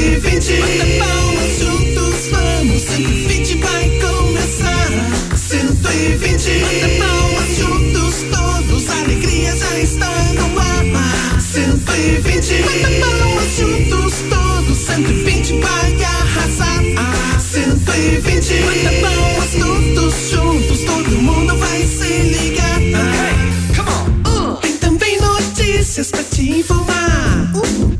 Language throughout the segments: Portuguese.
120 Bata palmas juntos, vamos. 120 vai começar. 120 Bata palmas juntos, todos. A alegria já está no ar. 120 Bata palmas juntos, todos. 120 vai arrasar. 120 Bata palmas todos juntos. Todo mundo vai se ligar. Tem também notícias pra te informar. E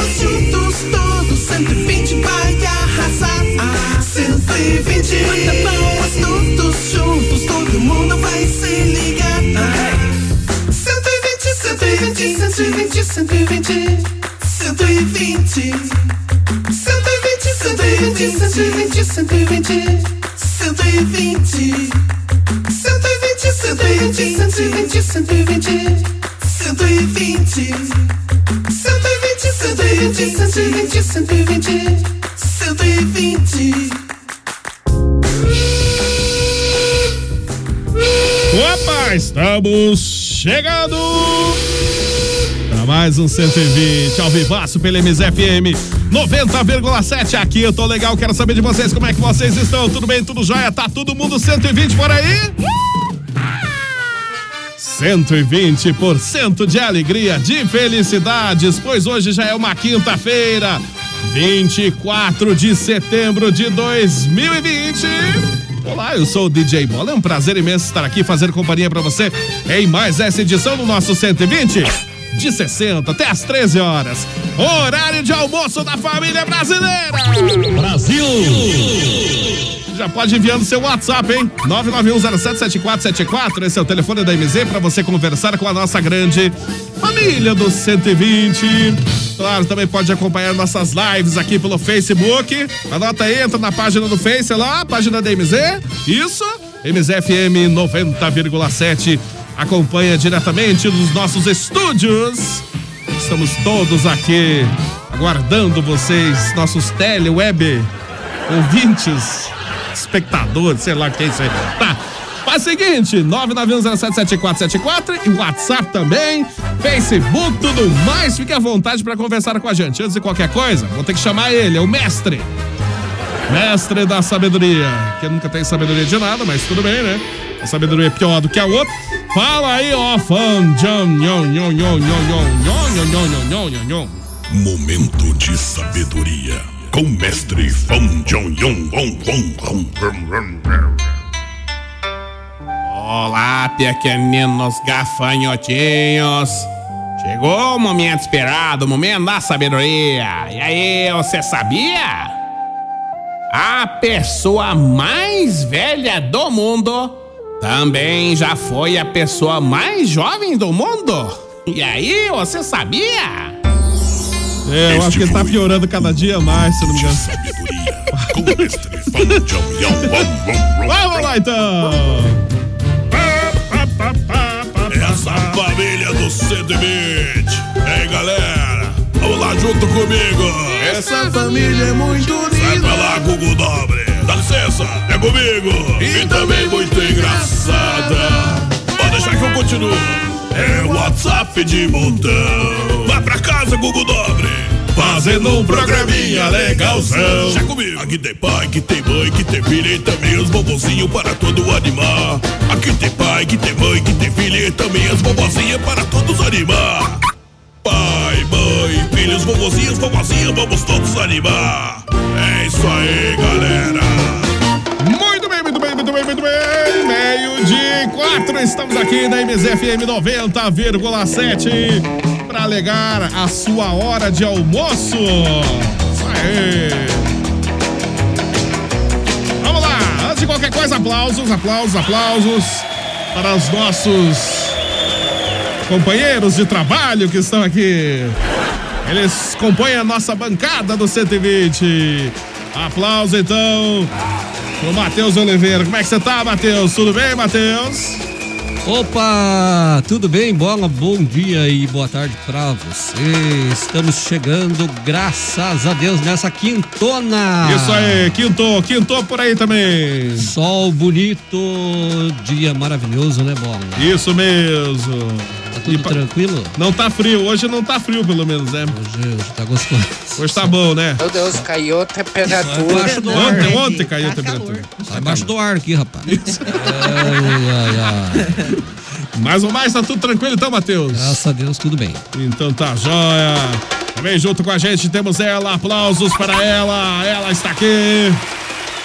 120. Bata palmas todos juntos, todo mundo vai se ligar. 120, 120, 120, 120. 120. 120, 120, 120, 120. 120. 120, 120, 120, 120. 120. 120, 120, 120, 120. Opa, estamos chegando para mais um 120 ao vivaço pela MZFM 90,7 aqui. Eu tô legal, quero saber de vocês como é que vocês estão. Tudo bem, tudo jóia? Tá todo mundo 120 por aí? 120% de alegria, de felicidades, pois hoje já é uma quinta-feira, 24 de setembro de 2020. Olá, eu sou o DJ Bola. É um prazer imenso estar aqui fazendo companhia para você em mais essa edição do nosso 120. De 60 até as 13 horas. Horário de almoço da família brasileira. Brasil. Já pode enviando seu WhatsApp, hein? 991077474. Esse é o telefone da MZ para você conversar com a nossa grande família do 120. Claro, também pode acompanhar nossas lives aqui pelo Facebook. Anota aí, entra na página do Face lá, página da MZ. Isso, MZFM 90,7. Acompanha diretamente dos nossos estúdios. Estamos todos aqui aguardando vocês, nossos teleweb ouvintes, espectador, sei lá quem sei. Tá. Faz o seguinte, 991077474 e WhatsApp também, Facebook, tudo mais. Fique à vontade para conversar com a gente. Antes de qualquer coisa, vou ter que chamar ele, é o mestre. Mestre da sabedoria. Que nunca tem sabedoria de nada, mas tudo bem, né? A sabedoria é pior do que a outra. Fala aí, ó, fã. Momento de sabedoria com mestre Fão Jong Yong Wong Wong. Olá, pequeninos gafanhotinhos. Chegou o momento esperado, o momento da sabedoria. E aí, você sabia? A pessoa mais velha do mundo também já foi a pessoa mais jovem do mundo. E aí, você sabia? É, eu acho que ele tá piorando cada dia mais, se não me engano. Vamos lá então! Essa família do 120. Ei, galera, vamos lá junto comigo. Essa família é muito Vai unida. pra lá, Google Dobre. Dá licença, é comigo. E também muito engraçada. Pode deixar que eu continuo. É WhatsApp de montão. Vai pra casa, Google Dobre. Fazendo um programinha legalzão. Já comigo. Aqui tem pai, que tem mãe, que tem filha e também os bobozinhos para todo animar. Aqui tem pai, que tem mãe, que tem filha e também as vovozinhas para todos animar. Pai, mãe, filhos, vovozinhos, vovozinhas, vamos todos animar. É isso aí, galera. Muito bem, muito bem, muito bem, muito bem. Meio de quatro, estamos aqui na MZFM 90,7 para alegar a sua hora de almoço. Isso aí. Vamos lá, antes de qualquer coisa, aplausos, aplausos, aplausos para os nossos companheiros de trabalho que estão aqui. Eles compõem a nossa bancada do 120. Aplauso então pro Matheus Oliveira. Como é que você tá, Matheus? Tudo bem, Matheus? Opa, tudo bem? Bola, bom dia e boa tarde pra você. Estamos chegando, graças a Deus, nessa quintona. Isso aí, quinto, quinto por aí também. Sol bonito, dia maravilhoso, né, Bola? Isso mesmo. Tá tudo E pa- tranquilo? Não tá frio, hoje não tá frio pelo menos, né? Hoje, hoje tá gostoso. Hoje tá bom, né? Meu Deus, caiu a temperatura. Embaixo do ar, Ontem, ontem caiu a Tá temperatura. Tá embaixo do ar aqui, rapaz. Ai, ai, ai. Mais ou mais, tá tudo tranquilo então, Matheus? Graças a Deus, tudo bem. Então tá jóia. Também junto com a gente temos ela, aplausos para ela. Ela está aqui.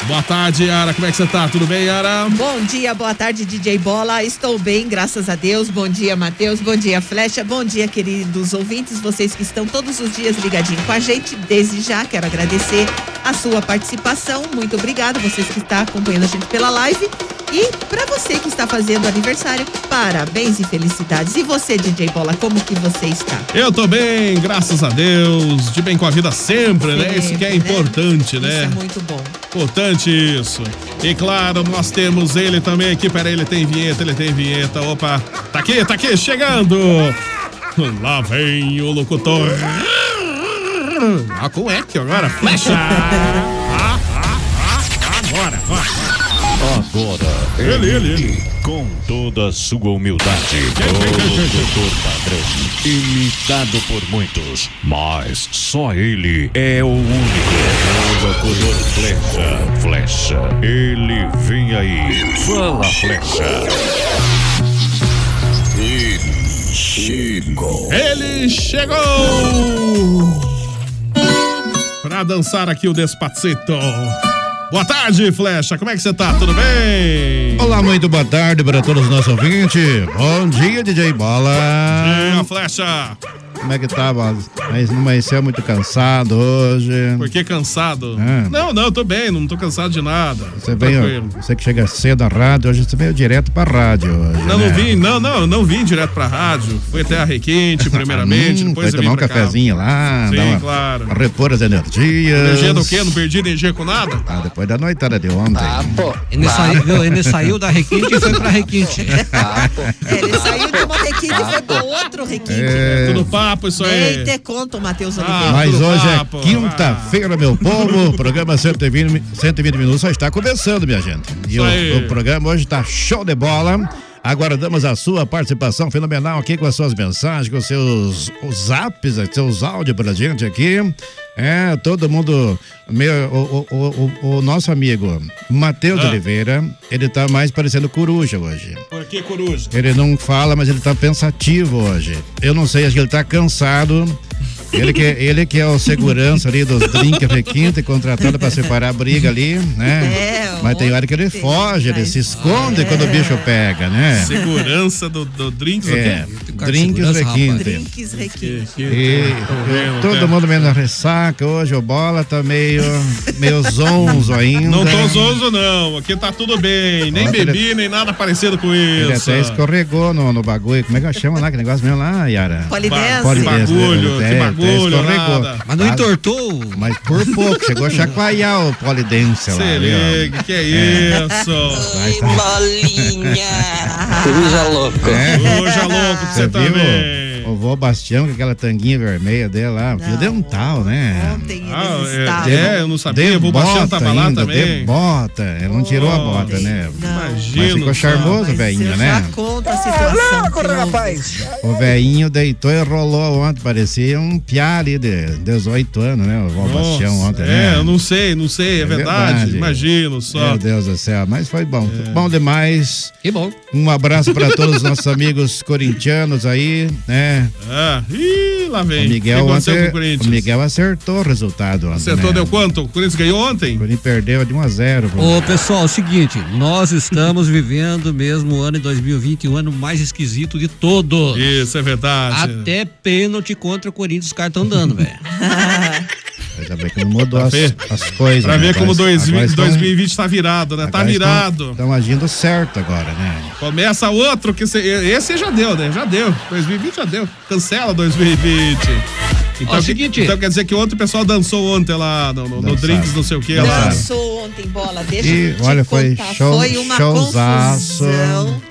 Boa tarde, Yara. Como é que você tá? Tudo bem, Yara? Bom dia, boa tarde, DJ Bola. Estou bem, graças a Deus. Bom dia, Matheus. Bom dia, Flecha. Bom dia, queridos ouvintes, vocês que estão todos os dias ligadinho com a gente. Desde já quero agradecer a sua participação. Muito obrigada, vocês que estão acompanhando a gente pela live. E para você que está fazendo aniversário, parabéns e felicidades. E você, DJ Bola, como que você está? Eu tô bem, graças a Deus. De bem com a vida sempre, né? Isso que é Sempre, né? importante, né? Isso é muito bom. Importante isso. E claro, nós temos ele também aqui. Peraí, ele tem vinheta, ele tem vinheta. Opa, tá aqui, tá aqui, chegando. Lá vem o locutor. Ah, com eco agora, flecha. Ah, ah, ah, agora, agora. Agora, Ele, ele, ele. com toda a sua humildade, o doutor padrão, imitado por muitos, mas só ele é o único. O locutor flecha, flecha, ele vem aí, fala flecha. Ele chegou! Pra dançar aqui o Despacito. Boa tarde, Flecha. Como é que você tá? Tudo bem? Olá, muito boa tarde para todos os nossos ouvintes. Bom dia, DJ Bola. Dia, Flecha. Como é que Bola? Mas não amanheceu muito cansado hoje. Por que cansado? É. Não, não, eu tô bem, não tô cansado de nada. Você veio, Tranquilo. você que chega cedo à rádio, hoje você veio direto pra rádio hoje, Não, né? não vim, não, não, eu não vim direto pra rádio. Fui até a Requinte, primeiramente, Hum, depois foi eu vim tomar um pra cá. cafezinho lá, Sim, uma, claro. repor as energias. Energia do quê? Não perdi energia com nada? Ah, depois da noitada de ontem. Ah, pô. Ele, saiu, viu? ele saiu da Requinte e foi pra Requinte. É, ele saiu de uma requinte e foi para outro requinte. É, Tudo papo, isso Nem aí. te conto, Matheus Ah. Mas hoje papo, é quinta-feira, meu povo. O programa 120, 120 minutos só está começando, minha gente. E o, o programa hoje está show de bola. Aguardamos a sua participação fenomenal aqui com as suas mensagens, com os seus os zaps, seus áudios pra gente aqui. É, todo mundo. Meu, o, o, o, o nosso amigo Matheus Ah. Oliveira, ele tá mais parecendo coruja hoje. Por que coruja? Ele não fala, mas ele tá pensativo hoje. Eu não sei, acho que ele tá cansado. Ele que, ele que é o segurança ali dos drinks requinte, contratado para separar a briga ali, né? É, mas tem hora que ele foge, ele se esconde quando o bicho pega, né? Segurança do, do drinks, É, drinks requinte. Drinks requinte. E todo mundo meio na ressaca hoje, o bola tá meio, meio zonzo ainda. Não tô zoso, não. Aqui tá tudo bem. Nem Ontem bebi, nem nada parecido com Ele isso. até escorregou no, no bagulho. Como é que chama lá? Que negócio mesmo lá, Yara? Polidense. Que bagulho, É, que até bagulho, escorregou. nada. Mas não entortou? Mas por pouco, chegou a chacoalhar o polidense lá. Liga, que é isso? Mas tá- Coruja louco. É. Hoje é louco que você Você tá viu? Vô Bastião, com aquela tanguinha vermelha dele lá, fio dental, né? Ontem eles Ah, é, estavam. é, eu não sabia. De O Bastião tava lá ainda, também. De bota. Ele não tirou a bota, né? Imagina. Mas ficou charmoso, velhinho, né? já conto a situação. que houve. O velhinho deitou e rolou ontem, parecia um piá ali de 18 anos, né? O vô Bastião ontem, é, né? eu não sei, não sei, é, verdade. Imagino só. Meu Deus do céu, mas foi bom. É. Bom demais. Que bom. Um abraço para todos os nossos amigos corintianos aí, né? Ah, ih, lá vem. O Miguel o que aconteceu ontem, com o Corinthians? o Miguel acertou o resultado ontem, Acertou, né? deu quanto? O Corinthians ganhou ontem? O Corinthians perdeu de 1 a 0. pô. Ô, pessoal, é o seguinte, nós estamos vivendo mesmo o ano de 2020, o ano mais esquisito de todos. Isso, é verdade. Até pênalti contra o Corinthians os caras estão dando, velho. Ainda bem que não mudou Pra as, ver- as coisas. Pra né? ver como Agora- 2020, agora estão- 2020 tá virado, né? Tá virado. Estão agindo certo agora, né? Começa outro que cê- esse já deu, né? Já deu. 2020 já deu. Cancela 2020. Então, Ó, que- seguinte. então quer dizer que ontem o pessoal dançou ontem lá no, no, no. Drinks, não sei o que lá. Dançaram. Dançou ontem, bola. Deixa E, eu te olha, foi contar. show- foi uma showzaço. confusão.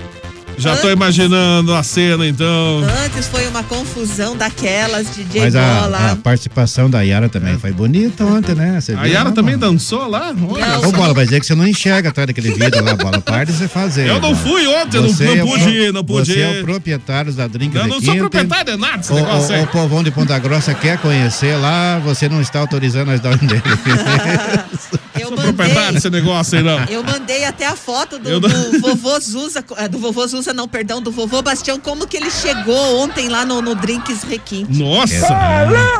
Já tô imaginando a cena, então. Antes foi uma confusão daquelas, DJ Mas Bola. a, a participação da Yara também foi bonita ontem, né? Você A viu, Yara né, também Bola? dançou lá? Olha Não, Ô, só. Bola, vai dizer que você não enxerga atrás daquele vídeo lá, Bola. Para de você fazer. Eu não Bola. fui ontem, não, Você não é o pude ir, não pude Você é ir. o proprietário da Drink Eu de não sou Quinta. proprietário de nada desse O, negócio o, aí. o povão de Ponta Grossa quer conhecer lá, você não está autorizando dar um dele. Desse negócio aí, não. eu mandei até a foto do, não- do vovô Zuza, eh, do vovô Zuza, não, perdão, do vovô Bastião, como que ele chegou ontem lá no, no Drinks Requinte. Nossa!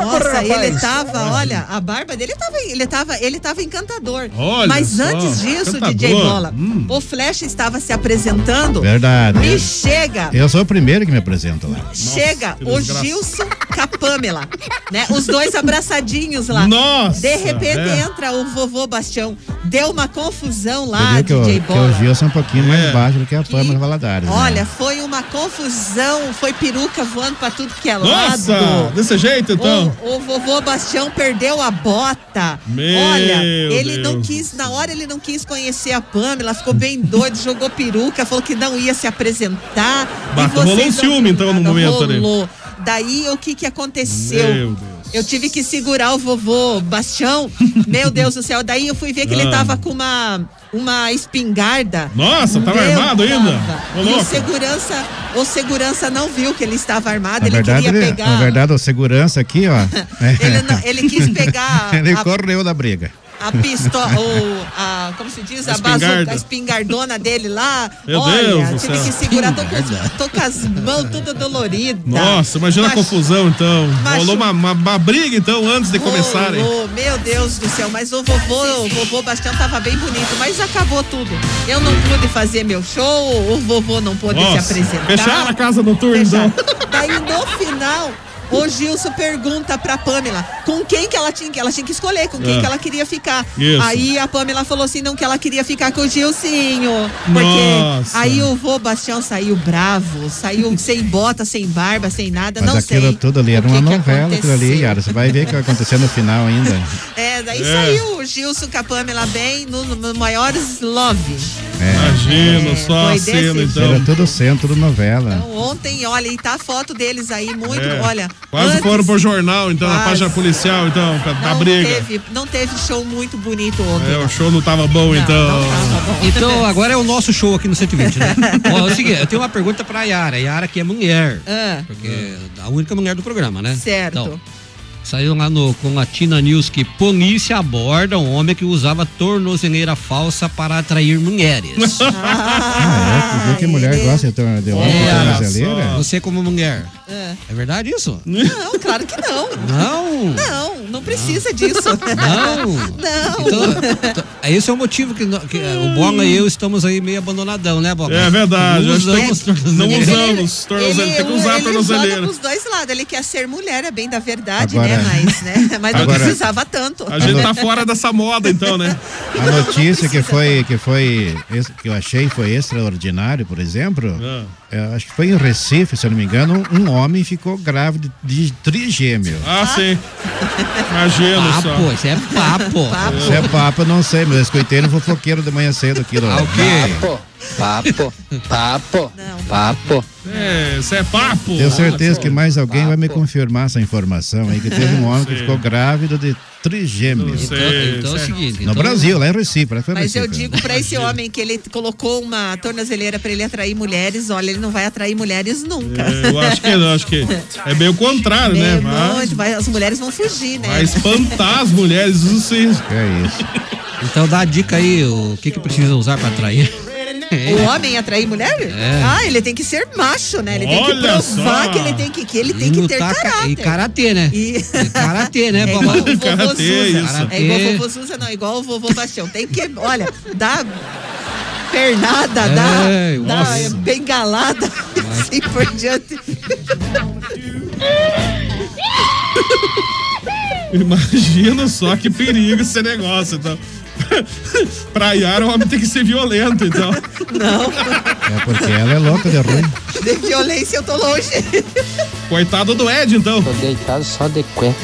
Nossa, ele tava, olha, a barba dele tava, ele tava, ele tava encantador. Olha Mas só, antes disso, encantador. DJ Bola, Hum. o Flash estava se apresentando. Verdade. Me chega, Eu sou o primeiro que me apresento lá. chega que o desgraça. Gilson com a Pamela, né? Os dois abraçadinhos lá. Nossa, De repente é. entra o vovô Bastião. Deu uma confusão lá, que, o, DJ que Bola. o Gilson é um pouquinho É. mais baixo do que a Que- Pamela Valadares. né? Olha, foi uma confusão, foi peruca voando pra tudo que é Nossa! lado. Desse jeito, então? O, o vovô Bastião perdeu a bota. Meu Olha, ele não Deus. quis, na hora ele não quis conhecer a Pamela, ficou bem doido, jogou peruca, falou que não ia se apresentar. Bah, E vocês rolou um não ciúme, então, no momento ali. rolou. Daí o que que aconteceu? Meu Deus. Eu tive que segurar o vovô Bastião. Meu Deus do céu. Daí eu fui ver que ele Ah. tava com uma, uma espingarda. Nossa, tava Meu, armado ainda? Ô, E o segurança, o segurança não viu que ele estava armado, Na ele verdade, queria ele- pegar. na verdade, o segurança aqui, ó. Ele, não- ele quis pegar ele a, correu da briga. A pistola, ou a, como se diz, A a, bazuca, a espingardona dele lá. Meu Olha, Deus tive que segurar, tô com, tô com as mãos tudo doloridas. Nossa, imagina a Machu- confusão, então. machu- Rolou uma, uma, uma briga, então, antes de começarem. Meu Deus do céu, mas o vovô, o vovô Bastião tava bem bonito, mas acabou tudo. Eu não pude fazer meu show, o vovô não pôde se apresentar. fecharam a casa noturna, então. Daí no final, o Gilson pergunta pra Pamela com quem que ela tinha que ela tinha que escolher, com quem Ah. que ela queria ficar. Isso. Aí a Pamela falou assim, não que ela queria ficar com o Gilcinho, porque Nossa. aí o vô Bastião saiu bravo, saiu sem bota, sem barba, sem nada, Mas não aquilo sei. tudo ali era que uma que novela, aquilo ali, aconteceu. Yara. Você vai ver o que vai acontecer no final ainda. É, daí É. saiu o Gilson com a Pamela bem no, no maiores love. É. Imagina É, só a cena, desse Era então. tudo centro, tudo novela. Então ontem, olha, e tá a foto deles aí, muito, É. olha. Quase antes foram pro jornal, então, na Quase. página policial, então, pra não briga. Teve, não teve show muito bonito ontem. É, o show não tava bom, Não, então. não tava bom. Então, agora é o nosso show aqui no 120, né? Ó, é o seguinte, eu tenho uma pergunta pra Yara. Yara que é mulher. Ah, Porque é a única mulher do programa, né? certo. Então, saiu lá no, com a Tina News que polícia aborda um homem que usava tornozeleira falsa para atrair mulheres. Ah, é? Por que mulher gosta de ter de homem É, tornozeleira? Você como mulher. É. É verdade isso? Não, claro que não. Não. Não, não precisa disso. Não. Não. Então, então, esse é o motivo que, no- que, eh, o Bola e eu estamos aí meio abandonadão, né, Bola? É verdade, Não usamos não usamos tornozeleira, tem que usar ele tornozeleira. joga pros dois lados. Ele quer ser mulher, é bem da verdade, Agora- né? Mas, né? Mas não Agora- precisava tanto. A gente tá fora dessa moda, então, né? A notícia que foi, que foi, que eu achei foi extraordinário, por exemplo, Ah. É, acho que foi em Recife, se eu não me engano, um homem ficou grávido de trigêmeo. Ah, sim. Imagina só. Papo, isso é papo. Papo. Isso é papo, eu não sei, mas eu escutei no fofoqueiro de manhã cedo aquilo. Ah, o quê? Papo, papo, papo. É, isso é papo. Tenho certeza que mais alguém vai me confirmar essa informação aí, que teve um homem que Sim. ficou grávido de trigêmeos. Então, então é o seguinte. No então- Brasil, lá em Recife, lá foi Mas eu Recife. digo pra esse homem que ele colocou uma tornozeleira pra ele atrair mulheres, olha, ele não vai atrair mulheres nunca. É, eu acho que não, acho que é bem o contrário, né? É, Mas muito, vai- as mulheres vão fugir, né? vai espantar as mulheres, isso sim. É isso. Então dá a dica aí, o que que precisa usar pra atrair. O homem atrair mulher? É. Ah, ele tem que ser macho, né? Ele tem que Olha provar só. que ele tem que, que ele tem que ter caráter. E karatê, né? E- E karatê, né, É igual o vovô Karatê, isso. É igual o vovô Zuza, não, igual o vovô Bastião. Tem que, olha, dá pernada, É, dá, dá bengalada, assim por diante. Imagina só que perigo esse negócio, então. pra Yara, o homem tem que ser violento, então. Não, É porque ela é louca de ruim. de violência eu tô longe. Coitado do Ed, então. Tô deitado só de cueca,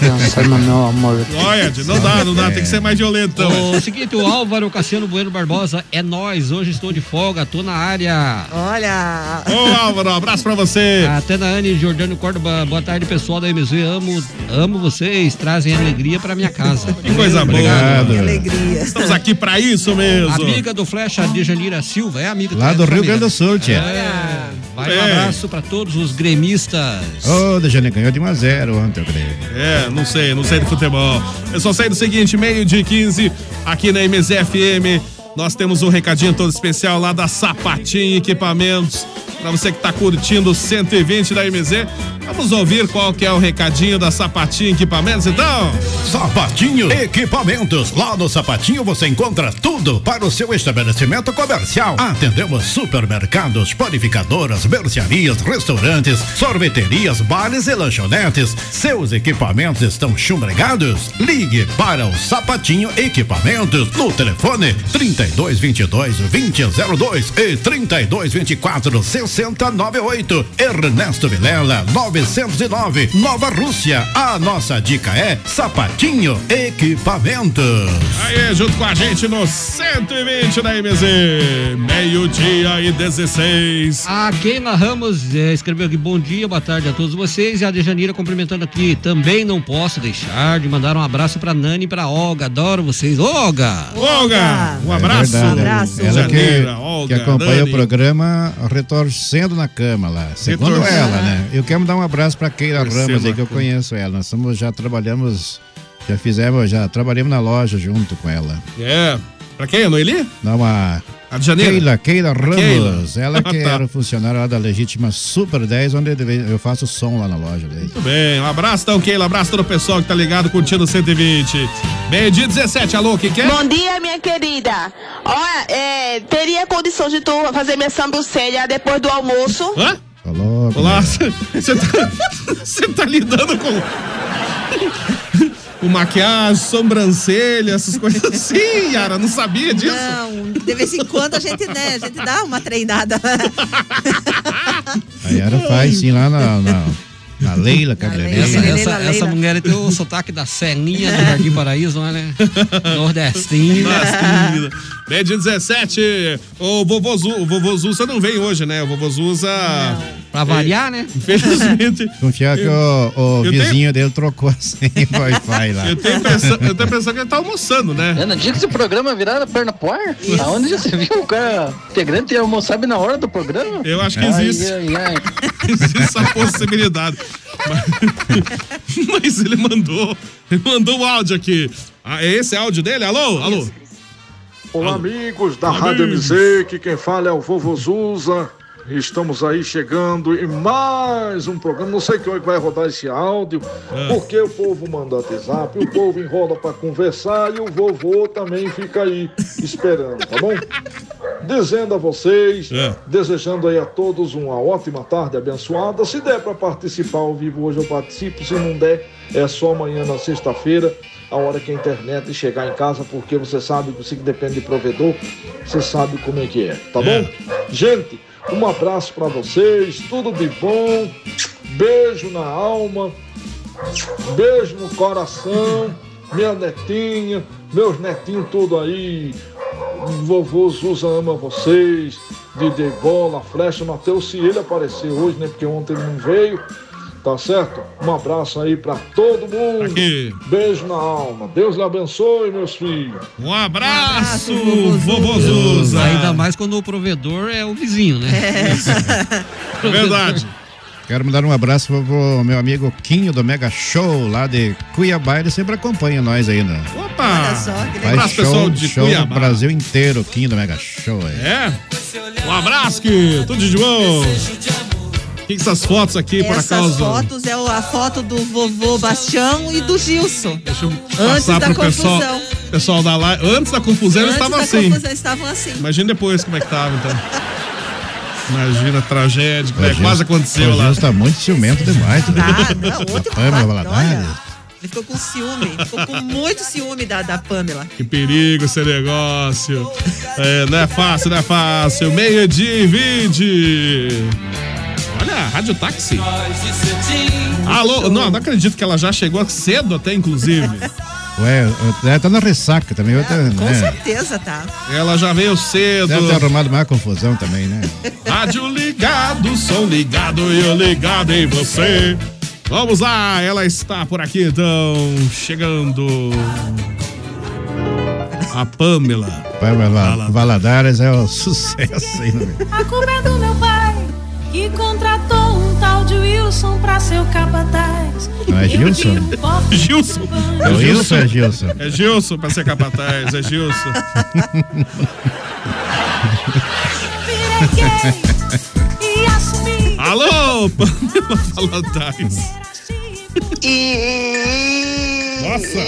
pensando no meu amor. Olha, Ed, não dá, não dá, tem que ser mais violento, então. O seguinte, o Álvaro Cassiano Bueno Barbosa é nós. Hoje estou de folga, tô na área. Olha, Ô, Álvaro, um abraço pra você. A Tana Anne Jordano Córdoba, boa tarde, pessoal da MZ. Amo, amo vocês, trazem alegria pra minha casa. Que coisa boa. Obrigado. que alegria. Estamos aqui pra isso mesmo. Amiga do Flecha, Dejanira Silva, é amiga Lá do Rio. Grande do Sul, tia. É, vai um É. abraço pra todos os gremistas. Ô, Dejane ganhou de 1 a 0 ontem, eu creio. É, não sei, não sei de futebol. Eu só sei do seguinte, meio de 15, aqui na MZFM, nós temos um recadinho todo especial lá da Sapatinho Equipamentos. Pra você que tá curtindo o 120 da MZ, vamos ouvir qual que é o recadinho da Sapatinho Equipamentos, então? Sapatinho Equipamentos. Lá no Sapatinho você encontra tudo para o seu estabelecimento comercial. Atendemos supermercados, panificadoras, mercearias, restaurantes, sorveterias, bares e lanchonetes. Seus equipamentos estão chumbregados? Ligue para o Sapatinho Equipamentos no telefone 3222 2002 e 3224 6098. Ernesto Vilela 909 Nova Rússia. A nossa dica é Sapatinho Equipamentos. Aí, junto com a gente no 120 da MZ, meio-dia e 16. A Keila Ramos eh, escreveu aqui, bom dia, boa tarde a todos vocês. E a Dejanira cumprimentando aqui, também não posso deixar de mandar um abraço pra Nani e pra Olga. Adoro vocês. Olga! Olga, um É abraço. verdade, abraço. Ela que, Olga, que acompanha Dani. o programa retorcendo na cama lá. Segundo Retorcendo. ela, né? Eu quero mandar um abraço pra Keila Ramos aí, que eu conheço ela. Nós somos, já trabalhamos, já fizemos, já trabalhamos na loja junto com ela. É, pra quem? A Noeli? Dá uma. A de janeiro? Keila, Keila Ramos. Keila. Ela que tá. era funcionária lá da Legítima Super 10, onde eu faço som lá na loja dele. Muito bem, um abraço então, Keila, abraço todo o pessoal que tá ligado curtindo o 120. Meio dia 17, alô, quem quer? Bom dia, minha querida. Olha, é, teria condição de tu fazer minha sambucelha depois do almoço? Hã? Falou. Olá, você tá, tá lidando com. com maquiagem, sobrancelha, essas coisas assim, Yara, não sabia disso? Não, de vez em quando a gente, né, a gente dá uma treinada. A Yara faz sim lá na, na, na Leila, cabeleireira. Essa, essa, essa mulher tem o sotaque da Celinha do Jardim Paraíso, não é, né? Nordestina. Nascida. Meio dia 17, o vovô Zu, o vovô Zusa não vem hoje, né? O vovô Zusa, Pra variar, né? infelizmente. Confiar que o, o vizinho dele trocou a senha do Wi-Fi lá. Eu tenho, a impressão, eu tenho a impressão que ele tá almoçando, né? É, no dia que esse programa virar a perna pro ar? Aonde já você viu o cara integrante ia almoçar na hora do programa? Eu acho que Ai, existe. ai, ai. Existe essa possibilidade. Mas, mas ele mandou. Ele mandou um áudio aqui. Ah, é esse áudio dele? Alô? Alô? Olá, amigos da Rádio. MZ, que quem fala é o Vovô Zuza. Estamos aí chegando em mais um programa. Não sei que hora que vai rodar esse áudio, É. porque o povo manda WhatsApp, o povo enrola para conversar e o vovô também fica aí esperando, tá bom? Dizendo a vocês, É. desejando aí a todos uma ótima tarde abençoada. Se der para participar ao vivo hoje, eu participo. Se não der, é só amanhã na sexta-feira, a hora que a internet chegar em casa, porque você sabe que você que depende de provedor, você sabe como é que é, tá bom? Gente, um abraço para vocês, tudo de bom, beijo na alma, beijo no coração, minha netinha, meus netinhos tudo aí vovô Zuza ama vocês, DJ Bola, Flecha, Matheus, se ele aparecer hoje, né? Porque ontem ele não veio. Tá certo? Um abraço aí pra todo mundo. Beijo na alma. Deus lhe abençoe, meus filhos. Um abraço, vovô Zuza. Ainda mais quando o provedor é o vizinho, né? É verdade. Quero mandar um abraço pro, meu amigo Quinho do Mega Show, lá de Cuiabá. Ele sempre acompanha nós aí, né? Opa! Olha só, que Faz Abraço, show, pessoal de show Cuiabá. no Brasil inteiro, Quinho do Mega Show aí. É? Um abraço, que tudo de bom. O que, que essas fotos aqui, por Essas acaso? fotos é o- a foto do vovô Bastião e do Gilson. Deixa eu Antes passar da pro pessoal, confusão. pessoal da live. Antes da confusão, eles Antes estavam da assim. confusão, estavam assim. Imagina depois como é que tava, então. Imagina a tragédia, que O é, Gilson- quase aconteceu o lá. Gilson tá muito ciumento demais. né? Ah, não, outro Valadares. Ele ficou com ciúme, ficou com muito ciúme da, da Pamela. Que perigo esse negócio. É, não é fácil, não é fácil. Meio-dia e vinte. Olha, Rádio Táxi. Alô, não, não acredito que ela já chegou cedo até, inclusive. Ué, ela tá na ressaca também. Outra, Com né? certeza, tá. Ela já veio cedo. Deve ter arrumado mais confusão também, né? Rádio ligado, som ligado e eu ligado em você. Vamos lá, ela está por aqui então, chegando. A Pamela. Pamela Valadares é o sucesso aí, né? A culpa é do meu pai, que contratou um tal de Wilson pra ser o capataz. Não é Gilson? Gilson. É o Wilson é Gilson? É Gilson pra ser capataz, é Gilson. E assumi. Alô, Pamela Valadares. Nossa.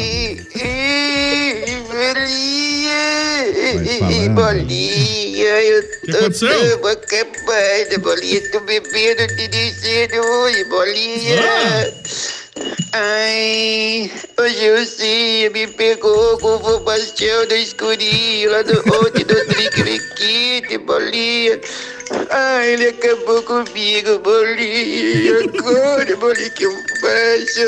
Ih, Bolinha, eu que tô aconteceu? tão acabada, Bolinha. Tô bebendo dirigindo hoje, Bolinha. Ai, hoje eu sei, me pegou com o Bastião no escurinho, lá do ontem do Triquiriquite, Bolinha. Ai, ele acabou comigo, Bolinha. Agora, Bolinha, que eu faço?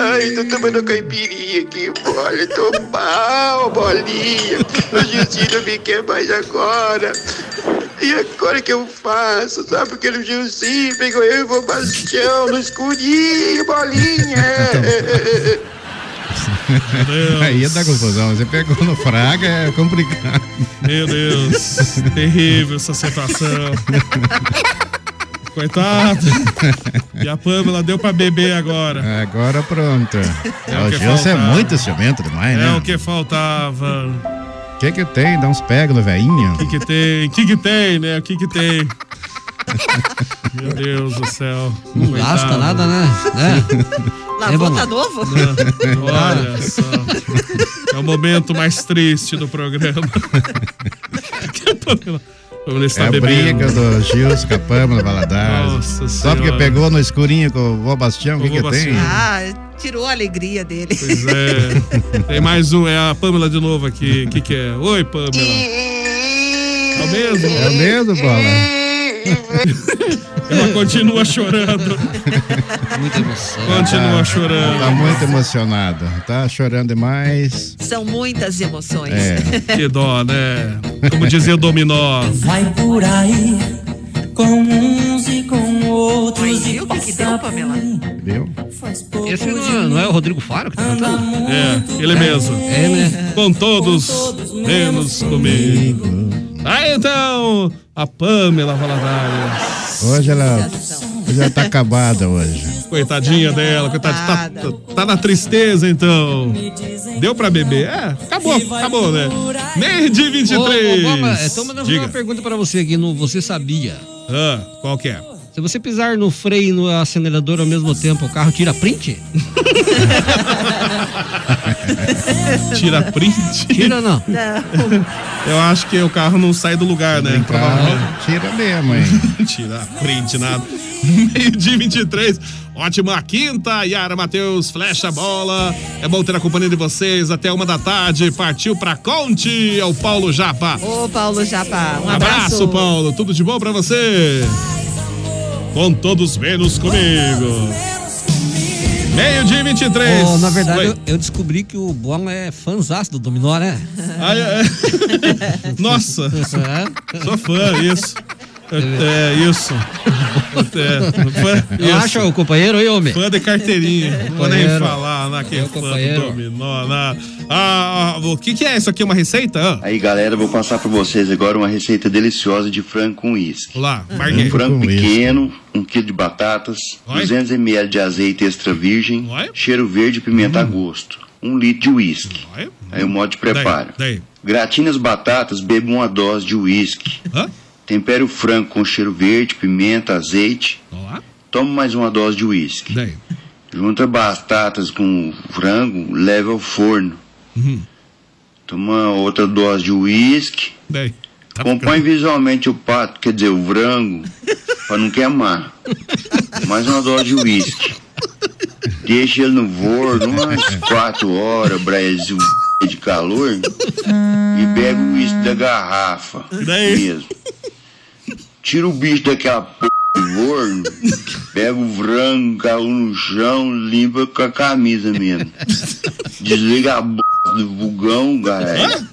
Ai, tô tomando caipirinha aqui, Bolinha. Tô mal, Bolinha. O Justinho me quer mais agora. E agora que eu faço? Sabe porque o Gilzinho pegou eu e o Bastião no escurinho, bolinha. Aí dá confusão. Você pegou no Fraga, é complicado. Meu Deus, terrível essa situação. Coitado. E a Pamela deu pra beber agora. Agora pronto. É o Gilson é faltava. muito ciumento demais, É né? o que faltava. O que que tem? Dá uns pega no velhinho. O que que tem? O que que tem, né? O que que tem? Meu Deus do céu. Não gasta nada, né? né? Lavou, tá novo? Olha só. É o momento mais triste do programa. Está É a bebendo. briga do Gilson com a Pamela Valadares. Nossa Só porque pegou no escurinho com o vô Bastião, o que que vô tem? Bastião. Ah, tirou a alegria dele. Pois é. Tem mais um, é a Pamela de novo aqui. O que que é? Oi, Pamela. É o mesmo? É o mesmo, Bola? Ela continua chorando. Muita emoção. Continua Tá- chorando. Tá muito emocionado. Tá chorando demais. São muitas emoções. É. Que dó, né? Como dizia o Dominó. Vai por aí com uns e com outros Mas e viu o que, que deu, Pamela? Viu? Esse não é, não é o Rodrigo Faro que tá cantando? É, ele mesmo. É, né? Com todos, menos comigo. Aí então, a Pamela Valadares. Hoje ela, hoje ela tá acabada hoje. Coitadinha dela, coitadinha. Tá, tá- tá na tristeza então. Deu pra beber? É, acabou, acabou, né? Meio de 23. Ô, ô, então uma pergunta pra você aqui no Você Sabia. Ah, qual que é? Se você pisar no freio e no acelerador ao mesmo tempo, o carro tira print? Tira print? Tira não? Não. Eu acho que o carro não sai do lugar, né? Provavelmente. Tira mesmo, hein? Tira print, nada. Meio de 23. Ótima quinta, Yara Matheus, flecha a bola. É bom ter a companhia de vocês até uma da tarde. Partiu pra Conte, é o Paulo Japa. Ô, Paulo Japa, um Um abraço, abraço. Paulo. Tudo de bom pra você? Com todos menos comigo. Meio dia e 23. Oh, na verdade, eu, eu descobri que o Bola é fãzaço do Dominó, né? Ah, é. Nossa, sou fã, isso. É, é, isso. É, fã, acho o companheiro aí, homem. Fã de carteirinha. Não nem Companheiro. falar, né? Que Meu fã do dominó. né? Ah, ah, o que que é isso aqui? Uma receita? Ah, Aí galera, vou passar para vocês agora uma receita deliciosa de frango com uísque. Lá, Um frango pequeno, um quilo de batatas, 200 ml de azeite extra virgem, cheiro verde e pimenta a gosto, um litro de uísque. Aí o modo de preparo. Daí, Gratine as batatas, beba uma dose de uísque. Tempere o frango com cheiro verde, pimenta, azeite. Tome mais uma dose de uísque. Junta batatas com o frango, leve ao forno. Uhum. Toma outra dose de uísque. Daí. Compõe visualmente o pato, quer dizer, o frango, para não queimar. Mais uma dose de uísque. Deixa ele no forno umas 4 horas, Brasil de calor. E pega o uísque da garrafa. Mesmo. Tira o bicho daquela p do forno. Pega o frango, caiu no chão, limpa com a camisa mesmo. Desliga a b do vulgão, galera.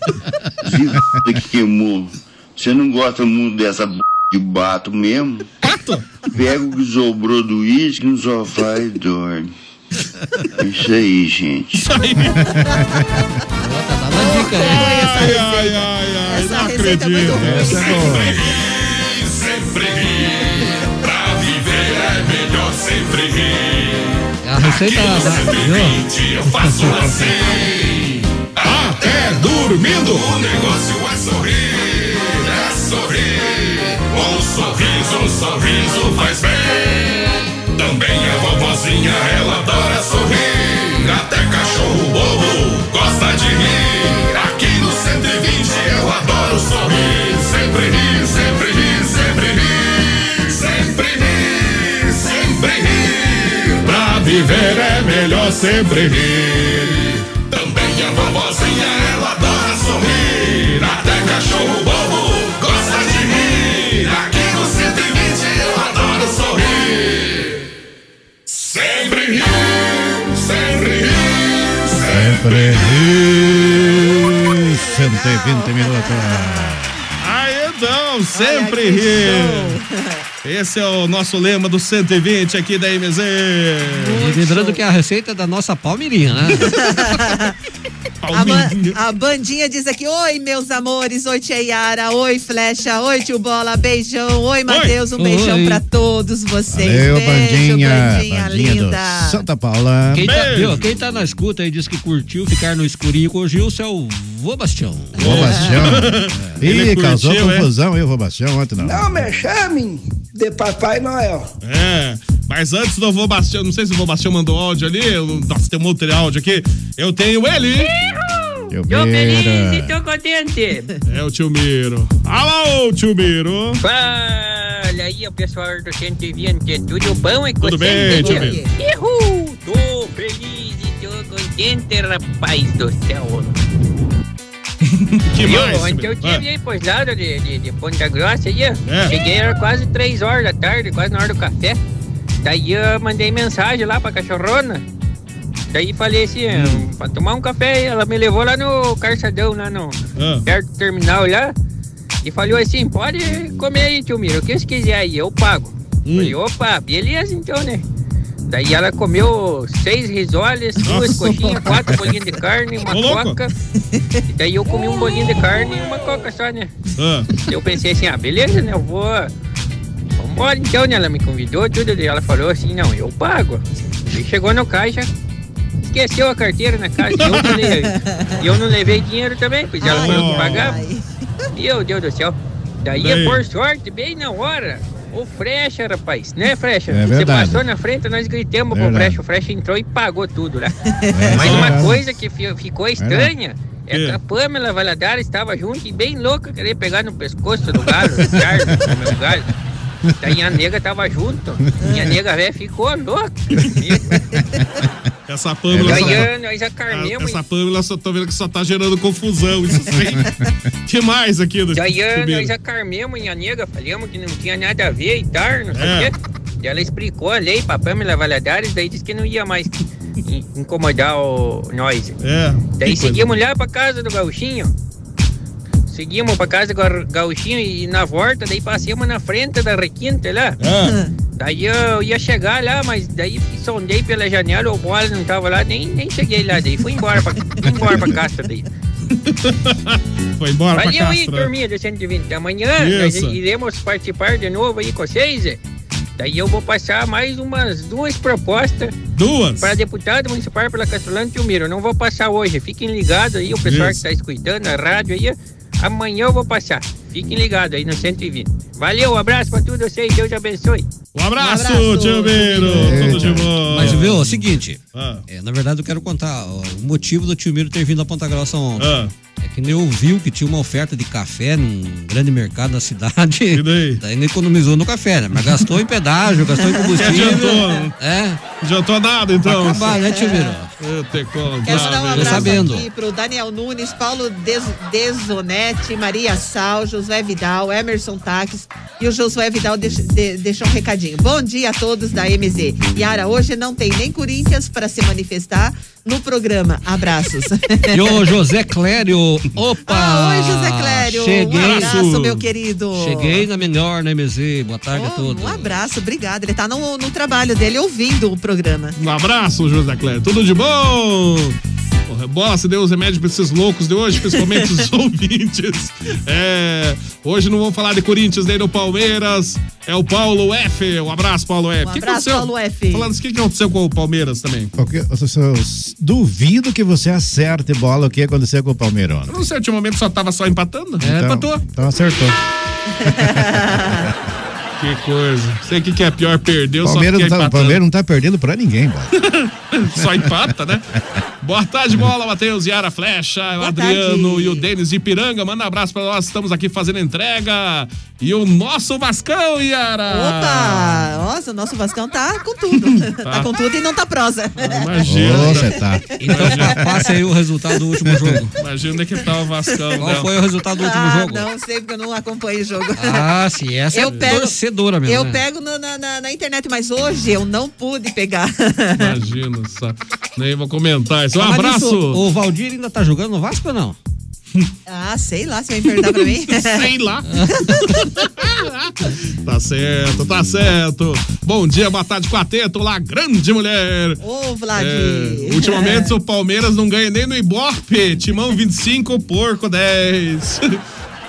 Zica que queimou. Você não gosta muito dessa b de bato mesmo? Pega o que sobrou do uísque no sofá e dorme. Isso aí, gente. Isso aí. Ai, ai, ai, ai, não acredito. Essa é boa. É sempre rir. A receita da. Gente, eu faço assim. Até dormindo. O negócio é sorrir. É sorrir. Um sorriso, um sorriso faz bem. Também a vovozinha, ela adora sorrir. Até cachorro bobo gosta de rir. Aqui no 120 viver é melhor sempre rir. Também a vovozinha, ela adora sorrir. Até cachorro bobo gosta de rir. Aqui no 120 eu adoro sorrir. Sempre rir, sempre rir, Sempre rir. 120 minutos. Aí então, sempre rir. Esse é o nosso lema do 120 aqui da MZ. E lembrando que a receita é da nossa Palmeirinha, né? A, ba- a bandinha diz aqui: Oi, meus amores. Oi, tia Yara. Oi, Flecha. Oi, tio Bola. Beijão. Oi, Matheus. Um beijão Oi. pra todos vocês. Valeu, Beijo, bandinha. bandinha, Bandinha linda. Santa Paula. Quem tá, viu, quem tá na escuta aí diz que curtiu ficar no escurinho com o Gilson é o Vô Bastião. Vô Bastião. Ele Ih, causou curtiu, é? confusão o Vô Bastião, ontem não. Não me chamem de Papai Noel. É, mas antes do Vô Bastião, não sei se o Vô Bastião mandou áudio ali, nossa, tem um outro áudio aqui. Eu tenho ele. Eu Tô feliz e tô contente. É o tio Miro. Alô, tio Miro. Fala aí, o pessoal do 120, tudo bom e Tudo bem, tio Miro. Uhul, tô feliz e tô contente, rapaz do céu. Que mais, Ontem eu Miro? tive aí pros lados de, de, de Ponta Grossa aí. É. Cheguei, era quase 3 horas da tarde, quase na hora do café. Daí eu mandei mensagem lá pra cachorrona. Daí falei assim, Hum. pra tomar um café, ela me levou lá no Carçadão, lá no Ah. perto do terminal lá. E falou assim, pode comer aí, tio Miro, o que você quiser aí, eu pago. Hum. Falei, opa, beleza então, né? Daí ela comeu seis risoles, duas coxinhas, quatro bolinhos de carne, uma Ô, coca. E daí eu comi um bolinho de carne e uma coca só, né? Ah. Eu pensei assim, ah, beleza, né? Eu vou. Vambora então, né? Ela me convidou, tudo. E ela falou assim, não, eu pago. E chegou no caixa, esqueceu a carteira na casa. E eu não levei, e eu não levei dinheiro também, pois ela falou que pagava. Meu Deus do céu. Daí, Daí. por sorte, bem na hora, o Frecha, rapaz, né, Frecha? É Você passou na frente, nós gritamos pro Verdade. Frecha. O Frecha entrou e pagou tudo lá. É, Mas uma verdade. coisa que fi- ficou estranha é que Que? a Pamela Valadares estava junto e bem louca, querer pegar no pescoço do galo, do Charles, do meu galo. A nega tava junto. E a nega velha ficou louca. Essa Pâmela. Só- acarmemos. Essa Pâmela só tô vendo que só tá gerando confusão. Isso sim. que mais aqui do Miro? nós acarmemos e a nega falamos que não tinha nada a ver e tal, não sei É. Daí Ela explicou a lei pra Pamela Valadares, daí disse que não ia mais in- incomodar o nós. É. Daí seguimos lá pra casa do gauchinho. Seguimos pra casa do Gar- gauchinho e na volta, daí passamos na frente da requinte lá. Ah. Daí eu ia chegar lá, mas daí sondei pela janela, o bola não tava lá, nem, nem cheguei lá, daí fui embora pra, fui embora pra casa daí. Foi embora Valeu pra aí, Castro. turminha do 120. Amanhã iremos participar de novo aí com vocês. é. Daí eu vou passar mais umas duas propostas. Duas? Para deputado municipal pela Castelândia e Miro. Não vou passar hoje. Fiquem ligados aí, o pessoal Isso. que está escutando a rádio aí. Amanhã eu vou passar. Fiquem ligados aí no 120. Valeu, um abraço para todos vocês. Deus abençoe. Um abraço, tio Miro. Tudo de bom. Mas viu, é o seguinte. Ah. é, na verdade, eu quero contar ó, o motivo do tio Miro ter vindo a Ponta Grossa ontem. Ah. É que ele ouviu que tinha uma oferta de café num grande mercado da cidade. E daí? Daí ele economizou no café, né? Mas gastou em pedágio, gastou em combustível. Que adiantou? É. Não adiantou nada, então. Vai acabar, né, tio Miro? Eu te contar, Quero dar um abraço sabendo. aqui pro Daniel Nunes, Paulo Des Desonetti, Maria Sal, Josué Vidal, Emerson Taques e o Josué Vidal deix, de- deixou um recadinho. Bom dia a todos da MZ. Yara, hoje não tem nem Corinthians para se manifestar no programa. Abraços. E o José Clério, opa! Ah, oi, José Clério. Cheguei. Um abraço, meu querido. Cheguei na melhor na MZ. Boa tarde a todos. Um abraço, obrigado. Ele tá no, no trabalho dele ouvindo o programa. Um abraço, José Clério. Tudo de bom? Porra, bola, se deu os remédios pra esses loucos de hoje, principalmente os ouvintes. É, hoje não vamos falar de Corinthians nem do Palmeiras. É o Paulo F. Um abraço, Paulo F. Um Que abraço, aconteceu? Paulo F. Falando o que que aconteceu com o Palmeiras também? Duvido que você acerte bola o que aconteceu com o Palmeiras não sei, momento só tava só empatando? Então- Empatou. Então acertou. Que coisa. Sei que, que é pior, perdeu Palmeiras só não tá, empatando. Palmeiras não tá perdendo pra ninguém. Só empata, né? Boa tarde, bola, Matheus, Yara Flecha, o Adriano tarde. e o Denis de Ipiranga. Manda um abraço pra nós, estamos aqui fazendo entrega. E o nosso Vascão, Yara. Opa! Nossa, o nosso Vascão tá com tudo. Tá, com tudo e não tá prosa. Imagina. Ô, você tá. Então pa- passe aí o resultado do último jogo. Imagina onde é que tá o Vascão. Qual né? foi o resultado do último Ah, jogo? não sei porque eu não acompanho o jogo. Ah, sim, essa Eu é pego- mesmo. Eu né? pego no- na, na- na internet, mas hoje eu não pude pegar. Imagina só. Nem vou comentar isso. Um abraço. nisso, o Valdir ainda tá jogando no Vasco ou não? ah, sei lá, você vai perguntar pra mim? Sei lá. tá certo, tá certo. Bom dia, boa tarde, Quarteto, lá, grande mulher. Ô, Vlad. É, ultimamente o Palmeiras não ganha nem no Ibope. Timão 25, porco 10.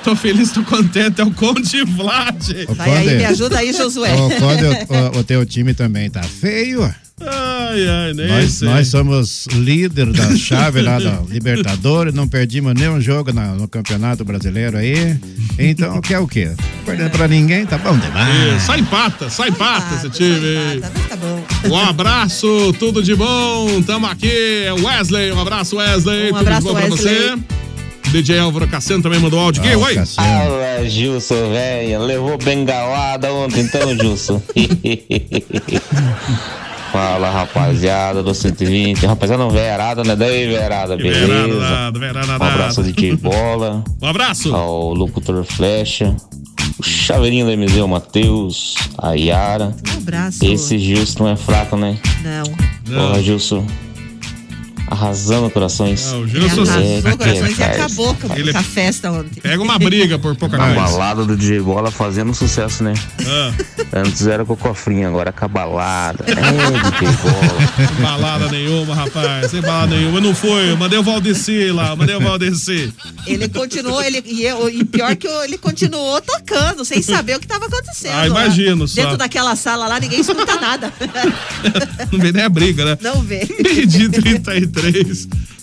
Tô feliz, tô contente. É o Conde Vlad. Vai aí, me ajuda aí, Josué. Ô, Quando o, o- o teu time também tá feio, Ai, ai, nem nós, sei. nós somos líder da chave lá da Libertadores, não perdimos nenhum jogo na- no Campeonato Brasileiro aí. Então, quer o quê? Não Perdendo pra ninguém, tá bom demais. Isso, Só empata, só empata esse time. Tá bom. Um abraço, tudo de bom. Tamo aqui. É Wesley, um abraço, Wesley. Um tudo abraço, de bom pra Wesley. você. DJ Álvaro Cassiano também mandou áudio aqui. Oi. Fala, Gilson, velho. Levou bengalada ontem, então, Gilson. Fala, rapaziada do 120. Rapaziada, não, verada, né? Daí, verada, beleza? Verada, verada, Um abraço de Tio Bola. Um abraço. Ao locutor Flecha. O chaveirinho da MZ, o Matheus. A Yara. Um abraço. Esse Gilson não é fraco, né? Não. Porra, Gilson. Arrasando corações. Não, o Gilson- arrasou É, o corações e acabou com Ele- a festa ontem. Pega uma briga por pouca A balada do DJ Bola fazendo sucesso, né? Ah, Antes era com o cofrinho, agora com a balada. É, DJ Bola. sem balada nenhuma, rapaz. Sem balada nenhuma. Eu não fui. Eu mandei o Valdeci lá. Mandei o Valdeci. Ele continuou, ele, e, eu- e pior que eu- ele continuou tocando, sem saber o que estava acontecendo. Ah, imagino lá. só. Dentro daquela sala lá, ninguém escuta nada. Não vem nem a briga, né? Não vê. E 33.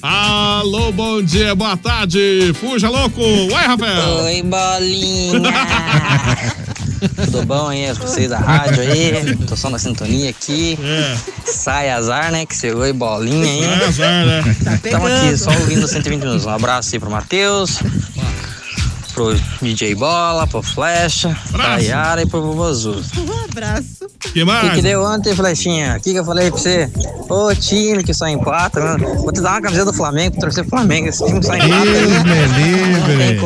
Alô, bom dia, boa tarde. Fuja, louco. Ué, Rafael. Oi, bolinha. Tudo bom aí, vocês da rádio aí? Tô só na sintonia aqui. É. Sai azar, né? Que chegou aí, bolinha aí. Sai azar, né? Tá Estamos aqui pegando. só ouvindo 120 minutos. Um abraço aí pro Matheus, pro DJ Bola, pro Flecha, pra Yara e pro Vovô Azul. Um abraço. Que O mais? que, que deu ontem, Flechinha? O que, que eu falei pra você? Ô time que só empata, mano. Vou te dar uma camiseta do Flamengo pra torcer pro Flamengo. Esse time só empata. Deus né? me livre.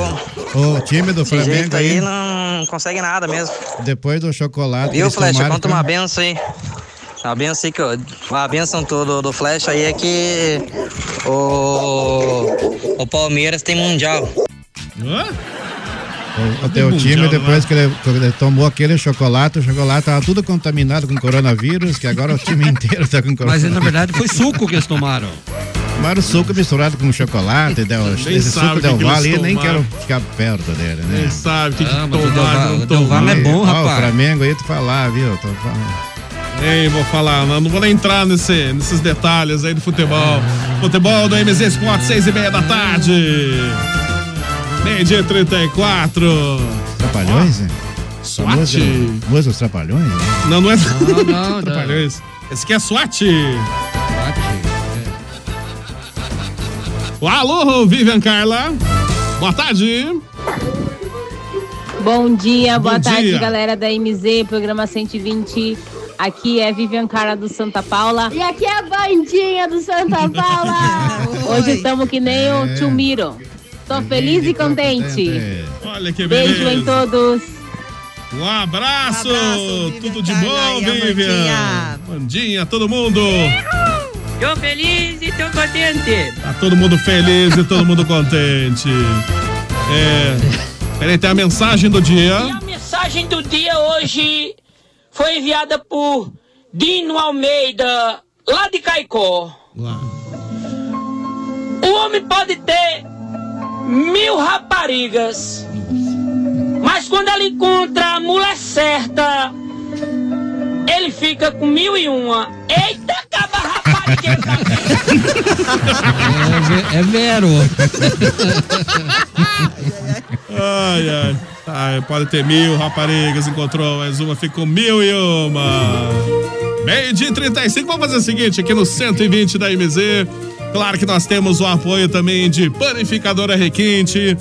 O time do Desse jeito Flamengo aí aí, não consegue nada mesmo. depois do chocolate. Viu, Flecha? Conta uma benção aí. A benção que eu, a benção do, do Flecha aí é que o, o Palmeiras tem mundial. O, o teu time, depois que ele, que ele tomou aquele chocolate, o chocolate tava tudo contaminado com coronavírus, que agora o time inteiro tá com Mas coronavírus. na verdade foi suco que eles tomaram. Tomaram suco misturado com chocolate, deu, Nem esse suco que Del que Valle, nem tomaram. quero ficar perto dele, né? Nem sabe o que, que Ah, mas Del Valle- não o Del Valle é bom, Ó, o rapaz. Flamengo aí, tu falar, viu? Tô falando. Nem vou falar, não, não vou nem entrar nesse, nesses detalhes aí do futebol. Futebol do MZ Sport, seis e meia da tarde. Meio dia 34. Trapalhões, né? SWAT. Música dos Trapalhões? né? Não, não é Não, não, não. Trapalhões. Esse aqui é SWAT. Alô, Vivian Carla. Boa tarde. Bom dia, boa Bom tarde, dia. galera da MZ, programa 120. Aqui é Vivian Cara do Santa Paula. E aqui é a Bandinha do Santa Paula. Hoje estamos que nem É. o Tio Miro. Tô feliz e contente. Olha que Beijo em beleza. todos. Um abraço. Tudo de Carla bom, e Vivian. Bandinha, todo mundo. Tô feliz e tô contente. Tá todo mundo feliz e todo mundo contente. É. Peraí, tem a mensagem do dia. A mensagem do dia hoje foi enviada por Dino Almeida, lá de Caicó. O homem pode ter mil raparigas, mas quando ele encontra a mulher certa, ele fica com mil e uma. Eita, acaba rapariga! É, é vero. Ai, ai. Ai, pode ter mil raparigas, encontrou mais uma, ficou mil e uma. Meio dia e 35, vamos fazer o seguinte, aqui no 120 da MZ. Claro que nós temos o apoio também de Panificadora Requinte.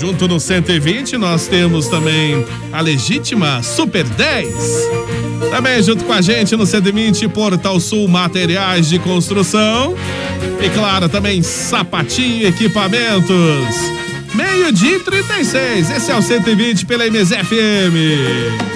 Junto no 120, nós temos também a legítima Super 10. Também junto com a gente no 120, Portal Sul Materiais de Construção. E claro, também Sapatinho Equipamentos. Meio-dia e 36. Esse é o 120 pela MZFM.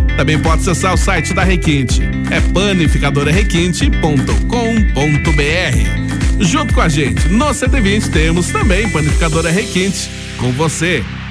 Também pode acessar o site da Requinte, é panificadorarequinte.com.br. Junto com a gente, no 120 temos também Panificadora Requinte, com você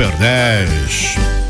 10.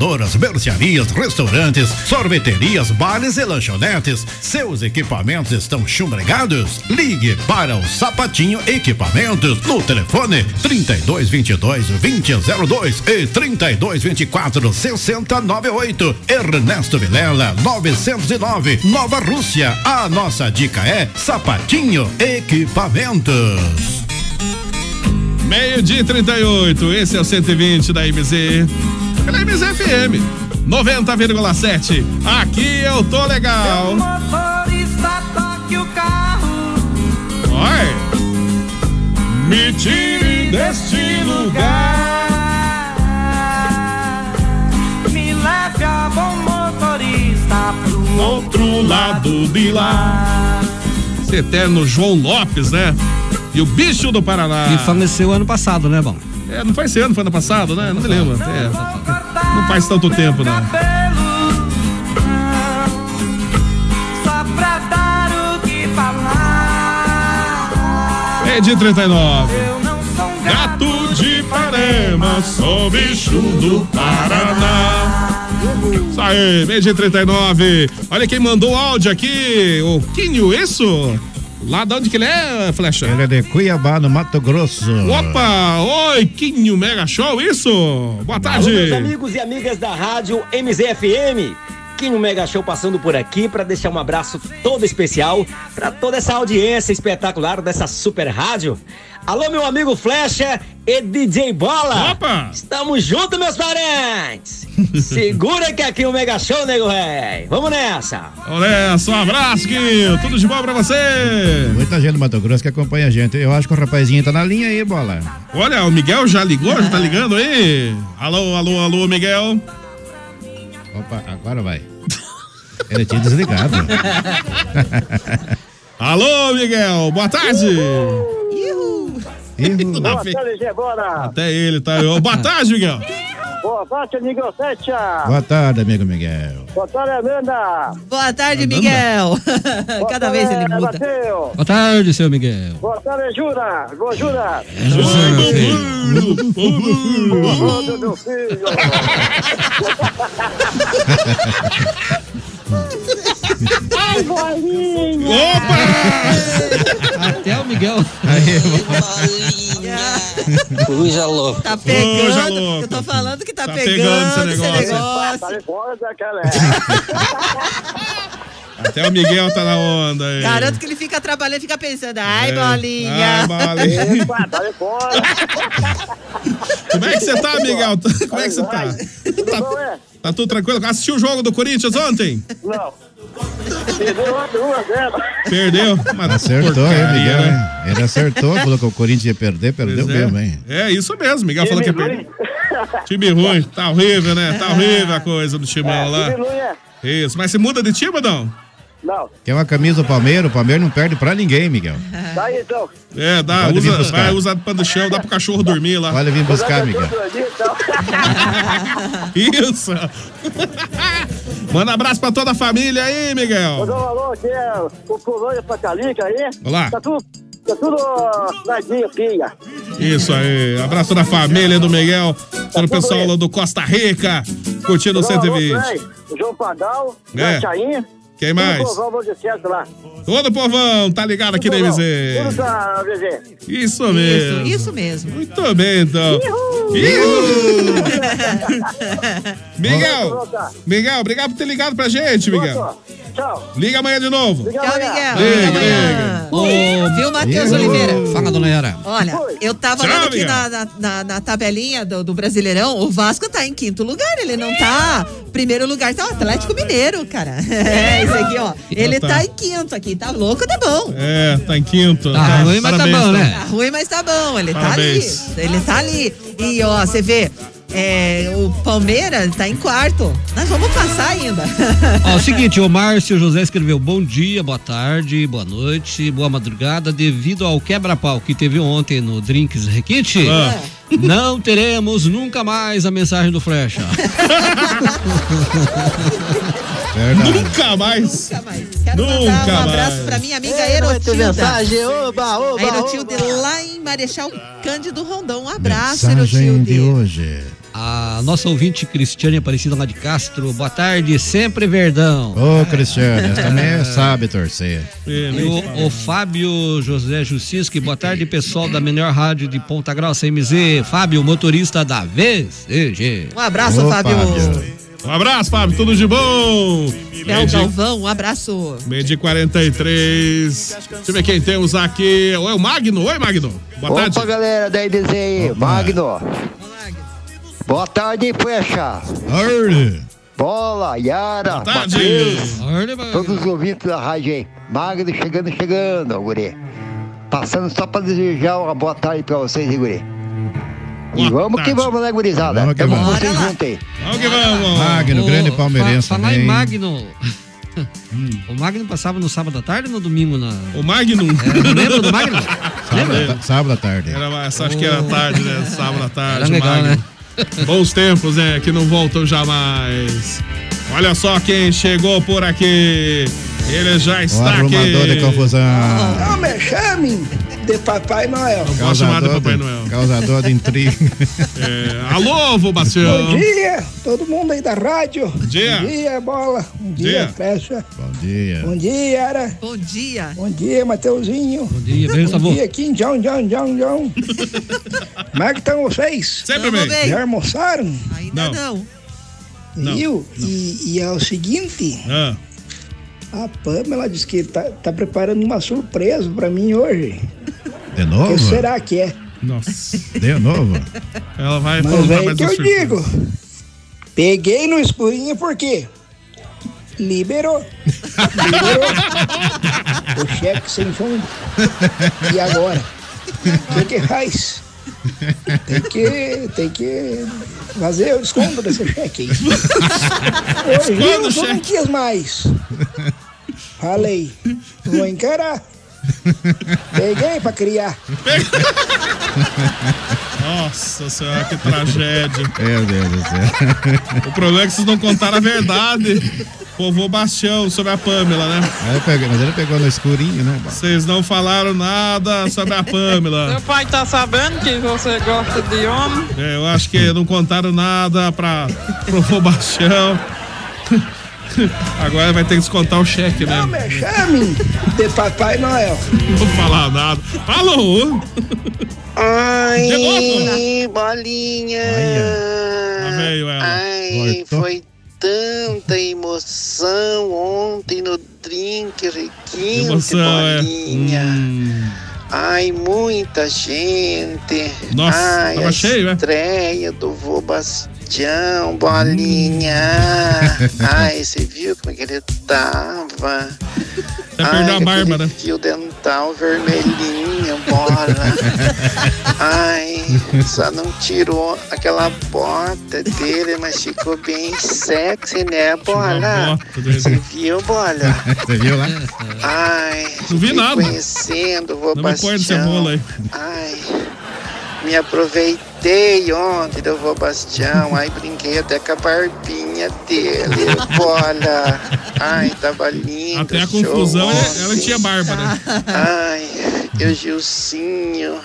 fabricadoras, mercearias, restaurantes, sorveterias, bares e lanchonetes. Seus equipamentos estão chumbregados? Ligue para o Sapatinho Equipamentos no telefone 3222 2002 e 3224 6098. Ernesto Vilela 909, Nova Rússia. A nossa dica é Sapatinho Equipamentos. Meio-dia e 38, esse é o 120 da MZ. Pela MZ FM 90,7. Aqui eu tô legal. Motorista, toque o carro. Oi. Me tire deste lugar. Me leve a bom motorista pro Outro lado de lá. Esse eterno João Lopes, né? E o bicho do Paraná. E faleceu ano passado, né, bom? É, não foi esse ano, foi ano passado, né? Não me lembro. É, não faz tanto tempo, não. Só pra dar o que falar. Meio dia e 39. Eu não sou um Gato de Ipanema, sou bicho do Paraná. Isso aí, meio dia e 39. Olha quem mandou o áudio aqui, o Quinho, isso? Lá de onde que ele é, Flecha? Ele é de Cuiabá, no Mato Grosso. Opa! Oi, Quinho Mega Show, isso? Boa tarde. Alô, meus amigos e amigas da rádio MZFM. Quinho Mega Show passando por aqui para deixar um abraço todo especial para toda essa audiência espetacular dessa super rádio. Alô, meu amigo Flecha e DJ Bola. Opa! Estamos juntos, meus parentes. Segura que aqui é o Mega Show, nego rei. Vamos nessa. Olha só, um abraço, Quinho. Tudo de bom pra você. Muita gente do Mato Grosso que acompanha a gente. Eu acho que o rapazinho tá na linha aí, bola. Olha, o Miguel já ligou, já tá ligando aí? Alô, alô, alô, Miguel. Opa, agora vai. Ele tinha desligado. Alô, Miguel, boa tarde. Boa tarde, Gê, bora. Até ele tá. Boa tarde, Miguel. Boa tarde, amigo Setia. Boa tarde, amigo Miguel. Boa tarde, Amanda. Boa tarde, Miguel. Cada vez ele muda. Boa tarde, seu Miguel. Boa tarde, Jura. Boa, Jura. José, meu filho. Boa tarde, meu filho. Ai, bolinha. Opa! Até o Miguel. Coisa louca. Tá Coisa pegando. louca. Eu tô falando que tá, Tá pegando, pegando esse esse negócio. negócio. Tá de fora daquela. Até o Miguel tá na onda aí. Garanto que ele fica trabalhando e fica pensando, ai, É. bolinha. Ai, bolinha. Epa, tá de fora. Como é que você tá, Miguel? Como é que você tá? Tudo bom, é? Tá tudo tranquilo? Assistiu o jogo do Corinthians ontem? Não. Perdeu uma delas. Perdeu? Mas Acertou, hein, porcaria, Miguel? né? hein? Ele acertou, falou que o Corinthians ia perder, perdeu Pois é. mesmo, hein? É, isso mesmo. Miguel falou que ia Time perder. Time ruim. Tá horrível, né? Tá horrível a coisa do timão lá. Time ruim, é? Isso. Mas você muda de time não? Não. Quer uma camisa do Palmeiras? O Palmeiras não perde pra ninguém, Miguel. Tá aí, então. É, dá. Pode Usa, buscar. vai, usa pano do chão, dá pro cachorro dormir lá. Pode vir buscar, Miguel. Isso. Manda abraço pra toda a família aí, Miguel. Mandou um alô aqui, é o Colônia Patalica aí. Olá. Tá tudo, tá tudo nadinho, filha. Isso aí. Abraço da família do Miguel. Todo o pessoal lá do Costa Rica. Curtindo o Mandou um alô 120. pra ele, O João Padal, É. o Chainha. Quem mais? O povão vou de lá. Todo o povão, tá ligado aqui na Tudo MZ. tá, VZ. Isso mesmo. Isso, isso mesmo. Muito bem, então. Ihu! Miguel, Miguel, obrigado por ter ligado pra gente, Miguel. Tchau. Liga amanhã de novo. Tchau, Miguel. Liga. Ô, Viu, Matheus Oliveira? Fala, dona Yara. Olha, eu tava Tchau, olhando aqui na, na, na- na tabelinha do, do Brasileirão, o Vasco tá em quinto lugar, ele não tá. Primeiro lugar tá o Atlético Mineiro, cara. É, isso aqui, ó. Ele tá. tá em quinto aqui, tá louco, tá bom. É, tá em quinto. Tá ruim, mas tá Parabéns, bom, né? Tá ruim, mas tá bom, ele Parabéns. tá ali. Ele tá ali. E ó, você vê, é, o Palmeiras tá em quarto. Nós vamos passar ainda. Ó, o seguinte, o Márcio José escreveu bom dia, boa tarde, boa noite, boa madrugada. Devido ao quebra-pau que teve ontem no Drinks Requinte, Ah. não teremos nunca mais a mensagem do Flecha. Nunca mais. Nunca mais. Quero Nunca mandar um abraço mais. pra minha amiga Ei, Erotilda. mensagem, oba, oba, A Erotilde oba. lá em Marechal Cândido Rondon. Um abraço, Mensagem Erotilde. de hoje. A nossa ouvinte Cristiane Aparecida lá de Castro. Boa tarde, sempre Verdão. Ô, Cristiane, também sabe torcer. E o, o Fábio José Justiski, boa tarde, pessoal da melhor rádio de Ponta Grossa, MZ. Fábio, motorista da VCG. Um abraço, Fábio. Um abraço, Fábio, tudo de bom? É o Galvão, um abraço. Meio de 43. Deixa eu ver quem temos aqui. Oi, o Magno. Oi, Magno. Boa Opa, tarde. galera da aí, Magno. Boa tarde, Flecha. Bola, Yara, tarde. Matheus, todos os ouvintes da rádio aí. Magno chegando, chegando, guri. Passando só pra desejar uma boa tarde pra vocês, guri. E vamos que vamos, né, gurizada? Vamos que vamos. com vocês juntos aí. Vamos que vamos. Magno, grande palmeirense fa- Falar em Magno. O Magno passava no sábado à tarde ou no domingo? Na... O Magno? É, lembra do Magno? Sábado, à- sábado à tarde. Era, mais- acho que era tarde, né? Sábado à tarde. Era legal, Magno. né? Bons tempos, né? Que não voltam jamais. Olha só quem chegou por aqui. Ele já O está arrumador aqui. de confusão. Não me chame de Papai Noel. Posso chamar de Causador Papai de- Noel. Causador de intriga. É, alô, vô Bastião. Bom dia, todo mundo aí da rádio. Bom dia. Bom dia, Bola. Bom dia, Dia. Flecha. Bom dia. Bom dia, Yara. Bom dia. Bom dia, Mateuzinho. Bom dia, beijo, Bom dia, Kim Jong, Jong, Jong, Jong. Como é que estão vocês? Sempre bem. bem. Já almoçaram? Ainda não. Não, Viu? E, e é o seguinte, Ah, a Pamela disse que tá, tá preparando uma surpresa pra mim hoje. De O novo? que será que é? Nossa. De novo? Ela vai Mas é que eu surpresa. digo. Peguei no escurinho por quê? Liberou. Liberou. o cheque sem fundo. E agora? O que que faz? Tem que, tem que fazer o desconto desse cheque aí. Hoje o eu não cheque. quis mais. Falei, vou encarar. Peguei pra criar. Nossa senhora, que tragédia. Meu Deus do céu. O problema é que vocês não contaram a verdade. Vovô Bastião sobre a Pamela, né? Pegou- mas ele pegou no escurinho, né? Vocês não falaram nada sobre a Pamela. Seu pai tá sabendo que você gosta de homem? É, eu acho que não contaram nada pra pro vovô Bastião. Agora vai ter que descontar o cheque, né? Não me chame de Papai Noel. Não vou falar nada. Alô? Ai, bolinha. Lá veio ela. Ai, Voltou. foi tanta emoção ontem no drink requinte, Emoção, é. bolinha. Ai, muita gente. Nossa, Ai, tava a cheio, é? estreia do vô Bastião, bolinha. Ai, você viu como é que ele tava? Até perdeu a Ai, aquele né? Fio dental vermelhinho, bola. Ai, só não tirou aquela bota dele, mas ficou bem sexy, né, bola? Você viu, bola? Você viu lá? Ai, Não vi nada. conhecendo vô Não me nesse Bastião. rolo aí. Ai, me aproveitei ontem do vô Bastião, aí brinquei até com a barbinha dele, bola. Ai, tava lindo. Até a confusão, ela, ela tinha barba, né? Ai, e o Gilcinho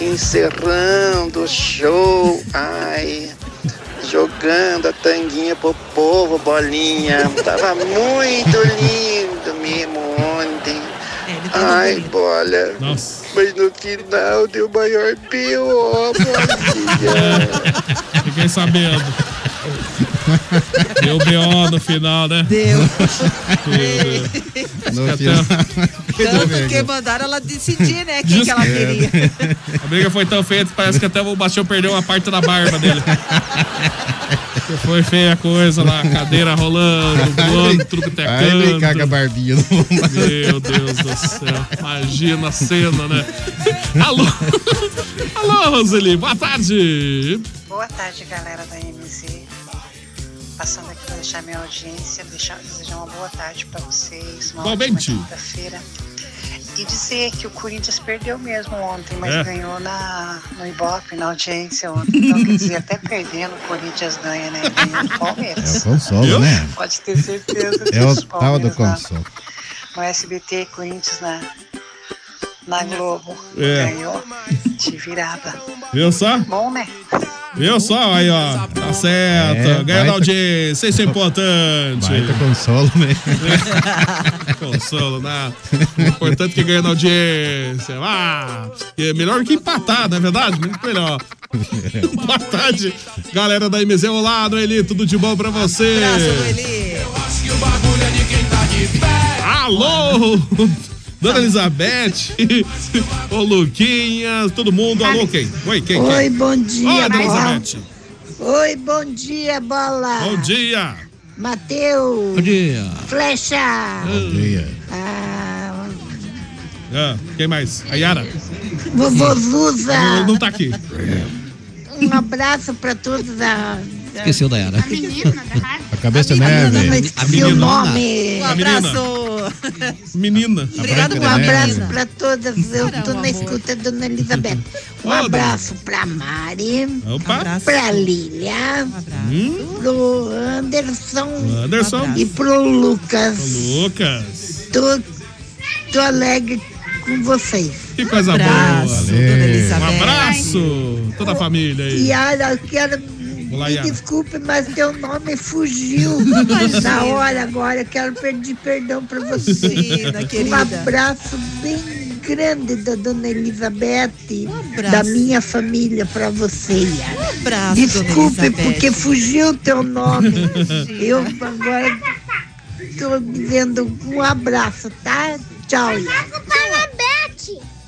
encerrando o show. Ai, jogando a tanguinha pro povo, bolinha. Tava muito lindo mesmo. Ai, bola. Nossa. Mas no final deu maior B.O.. Fiquei sabendo. Deu B.O. no final, né? Deu. No Até- final. Tanto que mandaram ela decidir, né? Quem que ela queria. A briga foi tão feia que parece que até o Bastião perdeu uma parte da barba dele. Que Foi feia a coisa lá, cadeira rolando, voando, tem Aí brincar com a canto. barbinha. Meu Deus do céu. Imagina a cena, né? Alô? Alô, Roseli, boa tarde. Boa tarde, galera da MZ. Passando aqui para deixar minha audiência, deixar, desejar uma boa tarde para vocês, uma Igualmente. ótima quinta-feira. E dizer que o Corinthians perdeu mesmo ontem, mas É. ganhou na, no Ibope, na audiência ontem. Então, quer dizer, até perdendo, o Corinthians ganha, né? Ganhou o Palmeiras. É o consolo, né? Pode ter certeza É o tal do na- consolo. no SBT, Corinthians na, na Globo. É. Ganhou de virada. Viu só? Bom, né? Viu só? Aí, ó. Tá certo. É, Ganhando audiência. Isso é importante. Baita consolo, né? Consolo, nada. O importante é que ganha na audiência. Ah, que é melhor que empatar, não é verdade? Muito melhor. Boa tarde, galera da MZ. Olá, Noeli, tudo de bom pra você? Alô, Dona Elizabeth, ô Luquinhas, todo mundo. Alô, quem? Oi, quem? quem? Oi, bom dia, Oi, Dona. Elizabeth. Oi, bom dia, bola. Bom dia. Matheus. Bom dia. Flecha. Bom dia. Ah, Ah, quem mais? A Yara. vovô Zuza. Não, não tá aqui. Um abraço pra todos da. Esqueceu da Yara. A cabeça Eu neve. não esqueci o nome. Um abraço. Menina. Obrigado, um abraço Neve. pra todas. Eu tô na escuta, dona Elizabeth. Um abraço pra Mari. Opa. Pra Lília. Pro Anderson. Anderson. E pro Lucas. Lucas. Tô, tô alegre com vocês. Que coisa Um abraço, boa. dona Elizabeth. Um abraço. Toda a família aí. Yara, eu quero. Me desculpe, mas teu nome fugiu na hora agora. Eu quero pedir perdão pra você. Imagina, um abraço bem grande da dona Elizabeth, abraço. da minha família pra você, Yara. Um abraço, Desculpe, porque fugiu teu nome. Eu agora tô dizendo um abraço, tá? Tchau, Yara.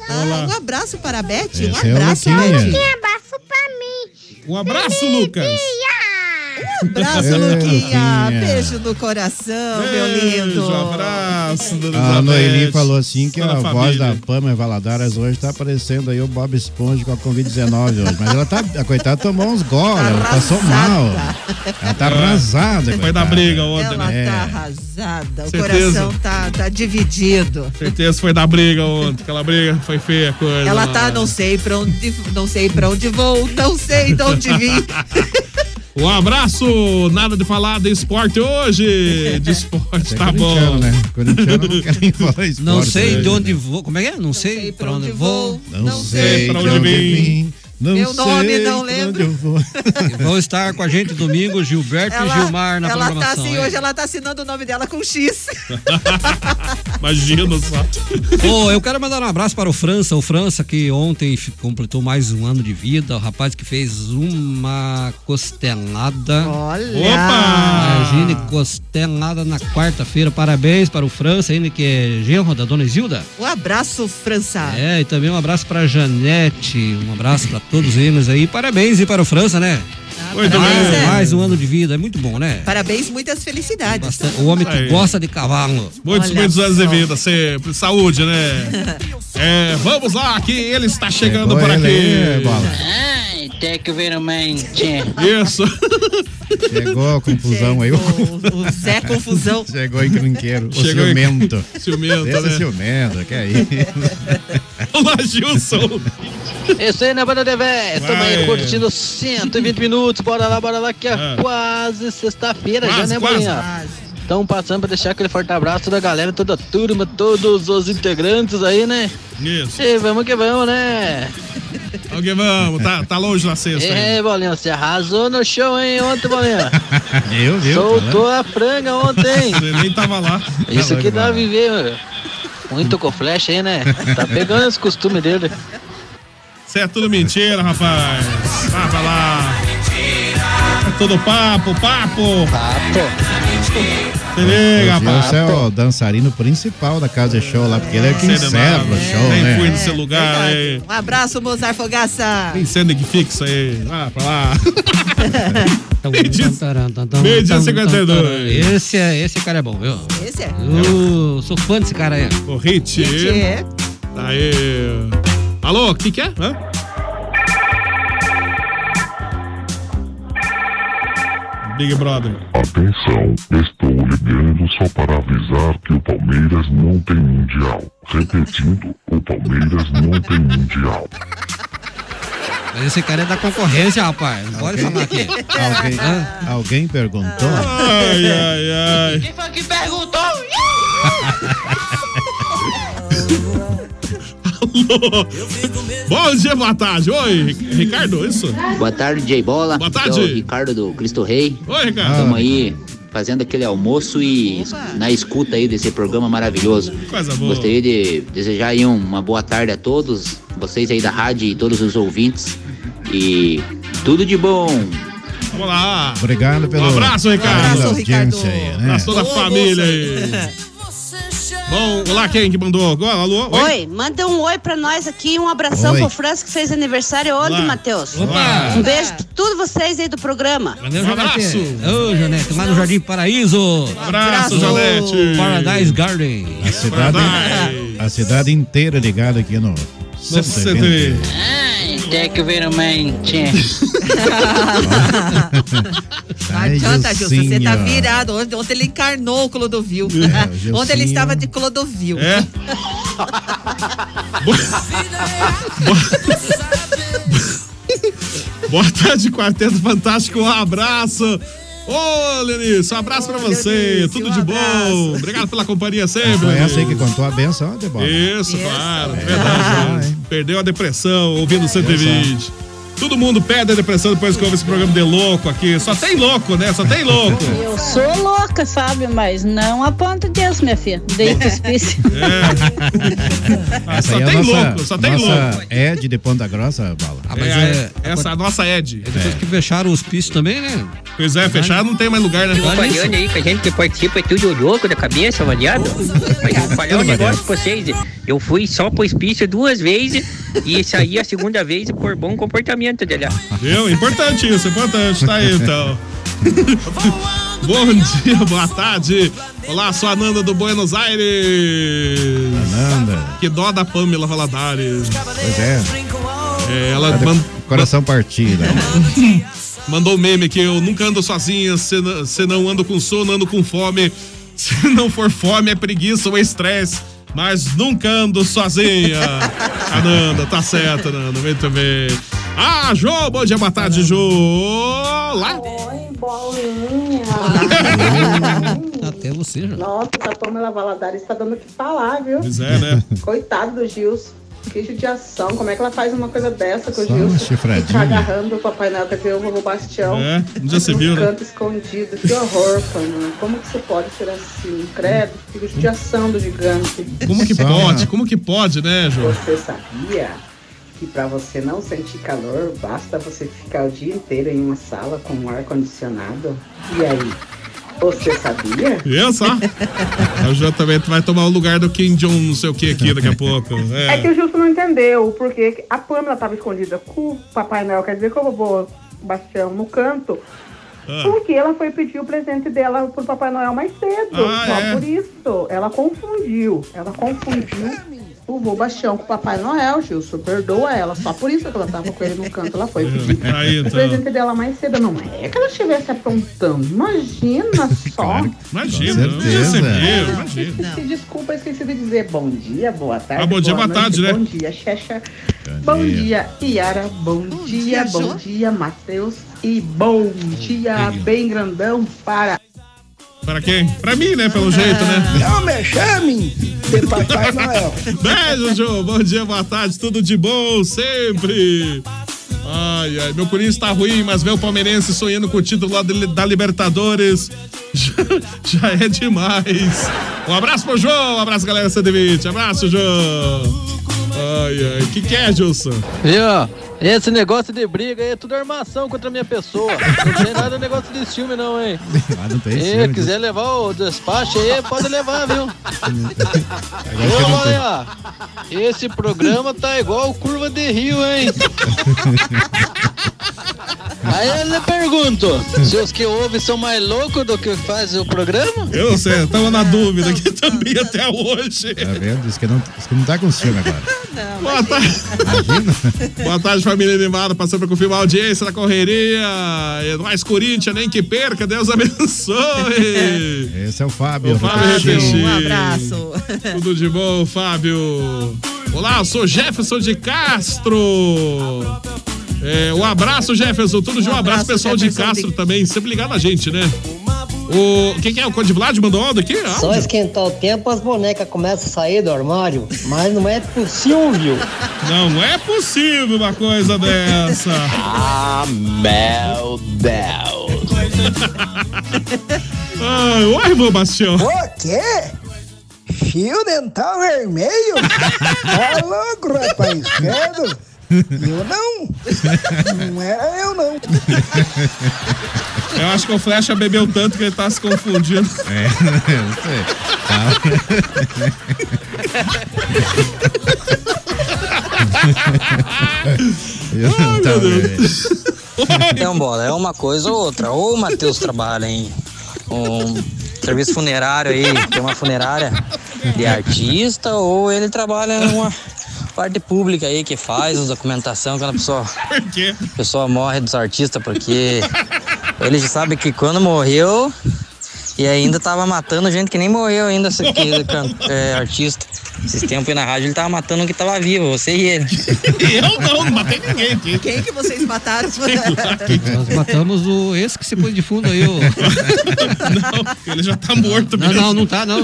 Ah, um abraço para a Beth. Um Esse é o abraço, Luquinha. Beth. Um abraço, Lucas. Um abraço, É, Luquinha. Luquinha. Beijo no coração, meu lindo. Beijo, abraço, dona A Noeli falou assim que a a voz família. da Pama Valadares hoje tá parecendo aí o Bob Esponja com a Covid-19 hoje. Mas ela tá, a coitada tomou uns goles, ela passou mal. Ela tá arrasada. Foi da briga ontem, Ela né? tá arrasada. O Certeza. coração tá, tá dividido. Certeza foi da briga ontem. Aquela briga foi feia a coisa. Ela tá, não sei pra onde, não sei pra onde vou, não sei de onde vim. Um abraço, nada de falar de esporte hoje. De esporte, tá bom. corintiano, né? Não quer nem falar esporte. Não sei né? de onde vou. Como é que é? Não sei pra onde vou. Não, sei pra de onde onde vim. vim. Não Meu nome não lembro. eu vou. E Vão estar com a gente domingo Gilberto e Gilmar na ela tá programação. assim, hein? hoje ela tá assinando o nome dela com X. Imagina só. Pô, eu quero mandar um abraço para o França. O França que ontem completou mais um ano de vida. O rapaz que fez uma costelada. Olha! Opa! Imagine costelada na quarta-feira. Parabéns para o França, ainda que é genro da dona Isilda. Um abraço, França. É, e também um abraço para Janete. Um abraço para todos eles aí. Parabéns e para o França, né? Muito parabéns, bem. é. Mais um ano de vida. É muito bom, né? Parabéns, muitas felicidades. Bastante- O homem que Aí. gosta de cavalo. Muitos, Olha muitos anos de vida, sempre. Saúde, né? É, vamos lá, que ele está chegando Chegou por ele aqui. aí, bola. Ai, tem que ver. Isso. Chegou a confusão aí. O, o Zé Confusão. Chegou encrenqueiro. O Chegou em- ciumento. Ciumento, Esse né? é ciumento, que é isso? Olá, Gilson. Isso aí, né, Banda de Véia? Estamos aí curtindo 120 minutos. Bora lá, bora lá, que é Ah. quase sexta-feira já, Quase, né, quase. Bolinha? Estamos passando para deixar aquele forte abraço da galera, toda a turma, todos os integrantes aí, né? Isso. E vamos que vamos, né? Ok, vamos. Tá, tá longe na sexta. É, Bolinha, você arrasou no show, hein, ontem, Bolinha? Viu, viu? Soltou a franga ontem. Você nem tava lá. Isso aqui dá a viver, mano. Muito com flash aí, né? Tá pegando os costumes dele. Isso é tudo mentira, rapaz. Vai pra lá. É tudo papo, papo. Se liga, rapaz. Gilson é o dançarino principal da casa de show lá, porque ele é quem nada. o show, Nem fui né? nesse lugar aí. Um abraço, Mozart Fogaça. Tem cena que fixa aí. Vai pra lá. Meio dia 52. Esse, é, esse cara é bom, viu? Esse é. Eu sou fã desse cara aí. O hit. É. Aí. Alô, o que que é? Hã? Big Brother. Atenção, estou ligando só para avisar que o Palmeiras não tem mundial. Repetindo, o Palmeiras não tem mundial. Esse cara é da concorrência, rapaz. Não pode falar aqui. Alguém, alguém perguntou? Ai, ai, ai. Quem foi que perguntou? Bom dia, boa tarde. Oi, Ricardo, isso? Boa tarde, J Bola. Boa Aqui tarde. É Ricardo do Cristo Rei. Oi, Ricardo. Estamos aí fazendo aquele almoço e na escuta aí desse programa maravilhoso. Coisa boa. Gostaria de desejar aí uma boa tarde a todos, vocês aí da rádio e todos os ouvintes. E tudo de bom. Vamos lá. Obrigado pelo. Um abraço, Ricardo. pela Abraço, audiência aí, né? Abraço toda a família aí. Bom, olá, quem que mandou? Agora, alô? Oi, manda um oi pra nós aqui, um abração Oi. pro Franz que fez aniversário ontem. Matheus. Opa. Um beijo pra todos vocês aí do programa. Valeu, Janete. Ô, Janete, lá no Jardim Paraíso. Abraço, Ô, Janete. Paradise Garden. A cidade, a cidade inteira ligada aqui no. 120. Tem que ver uma mente. Não adianta, Gilson, você tá virado. Ontem, ontem ele encarnou o Clodovil. É, ontem ele estava de Clodovil. É? Boa tarde, Quarteto Fantástico. Um abraço. Ô, Lenice, um abraço pra você. Tudo de bom. Obrigado pela companhia sempre. Foi essa aí que Lenice. contou a benção, ó, Debola. Isso, claro, é verdade. Perdeu a depressão ouvindo 120. Todo mundo perde a depressão depois que ouve esse programa de louco aqui. Só tem louco, né? Só tem louco. Eu sou louca, sabe? Mas não a ponto disso, minha filha. Deito hospício. Ah, Essa só é tem nossa, louco, só tem nossa louco. Ed de Ponta Grossa, Bala. Ah, mas É, é, essa é a nossa Ed. É depois que fecharam os pisos também, né? Pois é, fechar não tem mais lugar, né? Falando aí que a gente que participa é tudo louco da cabeça, variado. Mas eu vou falar um negócio pra vocês. Eu fui só pro hospício duas vezes e saí a segunda vez por bom comportamento dele. Viu? Importante isso, importante. Tá aí, então. Bom dia, boa tarde. Olá, sou a Nanda do Buenos Aires. Nanda. Que dó da Pamela Valadares. Pois é. É, ela Coração partido. mandou um meme que eu nunca ando sozinha, se não, se não ando com sono, ando com fome. Se não for fome, é preguiça ou estresse. Mas nunca ando sozinha. A Nanda, tá certo, Nanda. Muito bem. Ah, Jô, bom dia, boa tarde, Jô. Lá. Oi, bolinha. Até você, já. Nossa, essa Pamela Valadares tá dando o que falar, viu? Pois é, né? Coitado do Gilson. Que judiação. Como é que ela faz uma coisa dessa com o Só Gilson? Fica agarrando o Papai Noel, quer dizer, o vovô Bastião. É, já se viu, né? canto escondido. Que horror, Pamela. Como que você pode ser assim? Credo, fica judiação do gigante. Como que pode? Como que pode, né, Jô? Você sabia que para você não sentir calor, basta você ficar o dia inteiro em uma sala com um ar-condicionado? E aí? Você sabia? Eu só. A Jô também vai tomar o lugar do Kim Jong, não sei o que aqui daqui a pouco. É que o Justo não entendeu porque a Pamela estava escondida com o Papai Noel, quer dizer, com o vovô Bastião no canto, Ah. porque ela foi pedir o presente dela pro Papai Noel mais cedo. Ah, só é? por isso. Ela confundiu. Ela confundiu o vovô Bastião com o Papai Noel, Gilson. Perdoa ela. Só por isso que ela tava com ele no canto. Ela foi pedir Aí, o então. presente dela mais cedo. Não é que ela estivesse aprontando. Imagina só. Imagina, Com não certeza. recebeu, imagina. Se desculpa, esqueci de dizer bom dia, boa tarde. Ah, bom dia, boa noite, tarde, né? Bom dia, Xexa. Bom dia, Iara. Bom, dia, dia, bom dia, Matheus. E bom dia, bem grandão para. Para quem? Pra mim, né? Pelo jeito, né? Não me chame de Papai Noel. Beijo, Jô. Bom dia, boa tarde. Tudo de bom sempre. Ai, ai. Meu Corinthians tá ruim, mas ver o Palmeirense sonhando com o título lá da Libertadores já, já é demais. Um abraço pro Jô. Um abraço, galera 120. Abraço, Jô. Ai, ai. O que, que é, Gilson? Viu? Esse negócio de briga aí é tudo armação contra a minha pessoa. Não tem nada de negócio desse filme, não, hein? Ah, não tem Se ciúme quiser levar o despacho aí, pode levar, viu? Ô. Maria, esse programa tá igual curva de rio, hein? Aí eu lhe pergunto, se os que ouvem são mais loucos do que faz o programa? Eu não sei, eu tava na dúvida aqui também até hoje. Tá vendo? Diz que não, diz que não tá com ciúme agora. Boa tarde. Boa tarde, família animada. Passando pra confirmar a audiência da correria. Nóis, Corinthians, nem que perca. Deus abençoe. Esse é o Fábio. O Fábio Repeti. Um abraço. Tudo de bom, Fábio? Olá, eu sou Jefferson de Castro. É, um abraço, Jefferson. Tudo de um abraço, abraço, pessoal de Jefferson Castro de- também. Sempre ligado na gente, né? O que, que é? O Conde Vlad mandou onda aqui? Só esquentar o tempo, as bonecas começam a sair do armário, mas não é possível. Não é possível uma coisa dessa. Ah, meu Deus. Ai, oi, vô Bastião. O quê? Fio dental vermelho? Tá louco, rapaz, credo. Eu não. Não era eu, não. Eu acho que o Flecha bebeu tanto que ele tá se confundindo. É, não sei. Ai, Tá meu bem. Então, bola, é uma coisa ou outra. Ou o Matheus trabalha em um serviço funerário aí, tem uma funerária de artista, ou ele trabalha numa parte pública aí que faz a documentação quando a pessoa, Por quê? a pessoa morre dos artistas, porque ele já sabe que quando morreu e ainda tava matando gente que nem morreu ainda, esse é, artista. Esses tempos aí na rádio ele tava matando o que tava vivo, você e ele. Eu não, não matei ninguém aqui. Quem que vocês mataram? Nós matamos o esse que se pôs de fundo aí, o. Ele já tá morto Não, mesmo. não, não tá, não.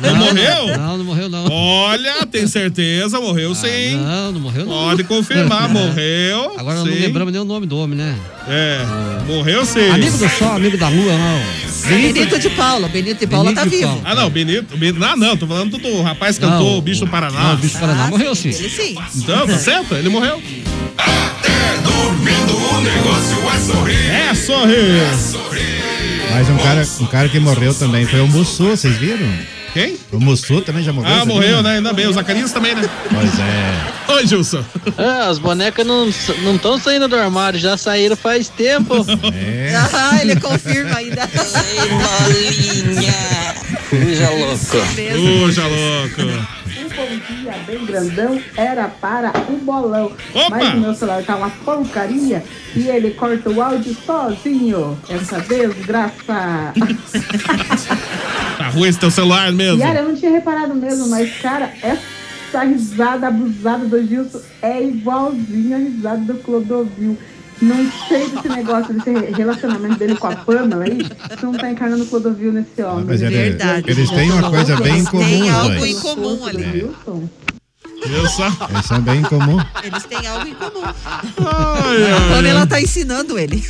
Não morreu? Não, não morreu, não. Olha, tem certeza, morreu sim. Não, não morreu, não. Pode confirmar, morreu. Agora não sim. lembramos nem o nome do homem, né? É, morreu sim. Amigo do sol, amigo da lua, não. Benito de Paula. Benito de Paula tá Benito de vivo. Paula. Ah, não, Benito. Ben- Ah, não, tô falando do rapaz que Não, cantou o- Bicho do Paraná. Não, o Bicho do Paraná morreu sim. Ele sim. Então, tá certo? Ele morreu. Dormindo o negócio é sorrir. É sorrir. Mas um cara, um cara que morreu também foi o Mussu, vocês viram? Quem? O Mussu também já morreu. Ah, morreu, né? Ainda bem. O Zacarias também, né? Pois é. Oi, Gilson. Ah, as bonecas não estão saindo do armário, já saíram faz tempo. É. Ah, ele confirma ainda. Fuja louco. Puxa, louco. Um bom dia bem grandão era para o bolão. Opa! Mas o meu celular tá uma porcaria e ele corta o áudio sozinho. Essa desgraça. Tá ruim esse teu celular mesmo. Yara, eu não tinha reparado mesmo, mas, cara, essa risada abusada do Gilson é igualzinha a risada do Clodovil. Não sei desse negócio, desse relacionamento dele com a Pamela aí, que não tá encarnando o Clodovil nesse homem. Mas ele- Verdade. eles têm uma coisa bem em comum, Tem algo dois. em comum ali. Viu só? Eles são bem comum. Eles têm algo em comum. Ai, A ai, Pamela ai. tá ensinando ele.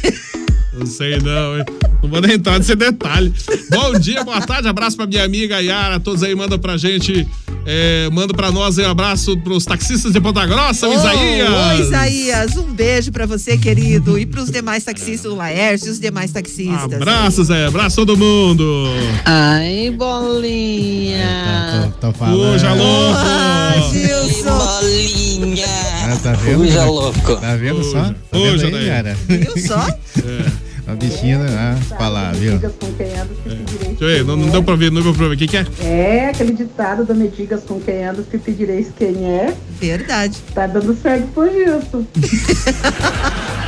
Não sei não, hein? Não vou nem entrar nesse detalhe. Bom dia, boa tarde, abraço pra minha amiga Yara, todos aí mandam pra gente, é, manda pra nós aí um abraço pros taxistas de Ponta Grossa, o Ô, Isaías. Ô, Isaías, um beijo pra você, querido. E pros demais taxistas, o Laércio e os demais taxistas. Abraço, Zé, abraço todo mundo. Ai, bolinha. Tô, tô falando. Puxa, louco. Ah, Gilson. Bolinha. Ah, tá vendo? Fuja louco. Tá vendo só? Tá Puxa vendo aí, daí. Yara? Viu só? A bichinha, ah, falar, viu? Com quem anda, se pedireis Deixa eu ver, não, não deu pra ver, não deu pra ver. O que que é? É, aquele ditado do Me digas com quem anda, se pedireis quem é. Verdade. Tá dando certo pro Gilson.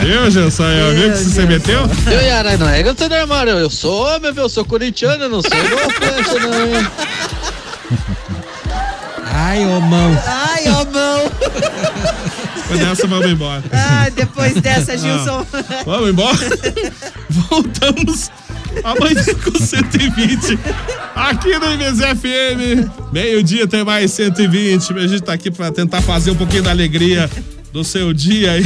Viu, Gilson? Eu vi que você meteu? Eu, Yara, não é que eu sou do armário, eu sou homem, meu, eu sou corintiano, eu não sou igual flecha, não, hein? Ai, ô mão. Ai, ó, mão. Depois dessa, vamos embora. Ah, depois dessa, Gilson. Ah, vamos embora? Voltamos amanhã com 120 aqui no MZFM. Meio-dia tem mais 120. A gente tá aqui pra tentar fazer um pouquinho da alegria do seu dia aí.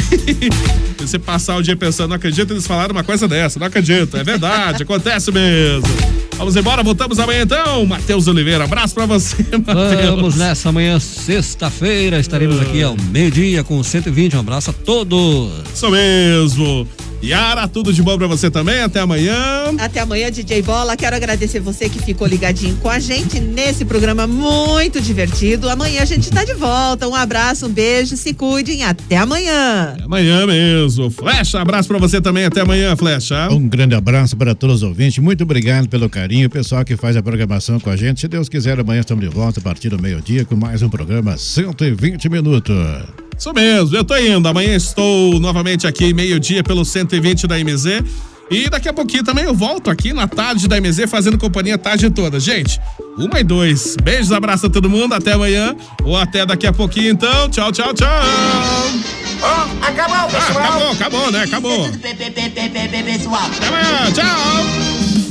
Você passar o dia pensando, não acredito eles falaram uma coisa dessa, não acredito. É verdade, acontece mesmo. Vamos embora, voltamos amanhã então. Matheus Oliveira, abraço pra você, Matheus. Vamos nessa amanhã, sexta-feira, estaremos aqui ao meio-dia com 120. Um abraço a todos. Isso mesmo. Yara, tudo de bom pra você também. Até amanhã. Até amanhã, DJ Bola. Quero agradecer você que ficou ligadinho com a gente nesse programa muito divertido. Amanhã a gente tá de volta. Um abraço, um beijo, se cuidem. Até amanhã. Até amanhã mesmo. Flecha, abraço pra você também. Até amanhã, Flecha. Um grande abraço para todos os ouvintes. Muito obrigado pelo carinho, o pessoal que faz a programação com a gente. Se Deus quiser, amanhã estamos de volta a partir do meio-dia com mais um programa 120 minutos. Isso mesmo, eu tô indo. Amanhã estou novamente aqui, meio-dia, pelo 120 da MZ. E daqui a pouquinho também eu volto aqui na tarde da MZ, fazendo companhia a tarde toda. Gente, uma e dois. Beijos, abraço a todo mundo. Até amanhã. Ou até daqui a pouquinho, então. Tchau, tchau, tchau. acabou, Ah, acabou, acabou, né? Acabou. pessoal. Até amanhã, tchau.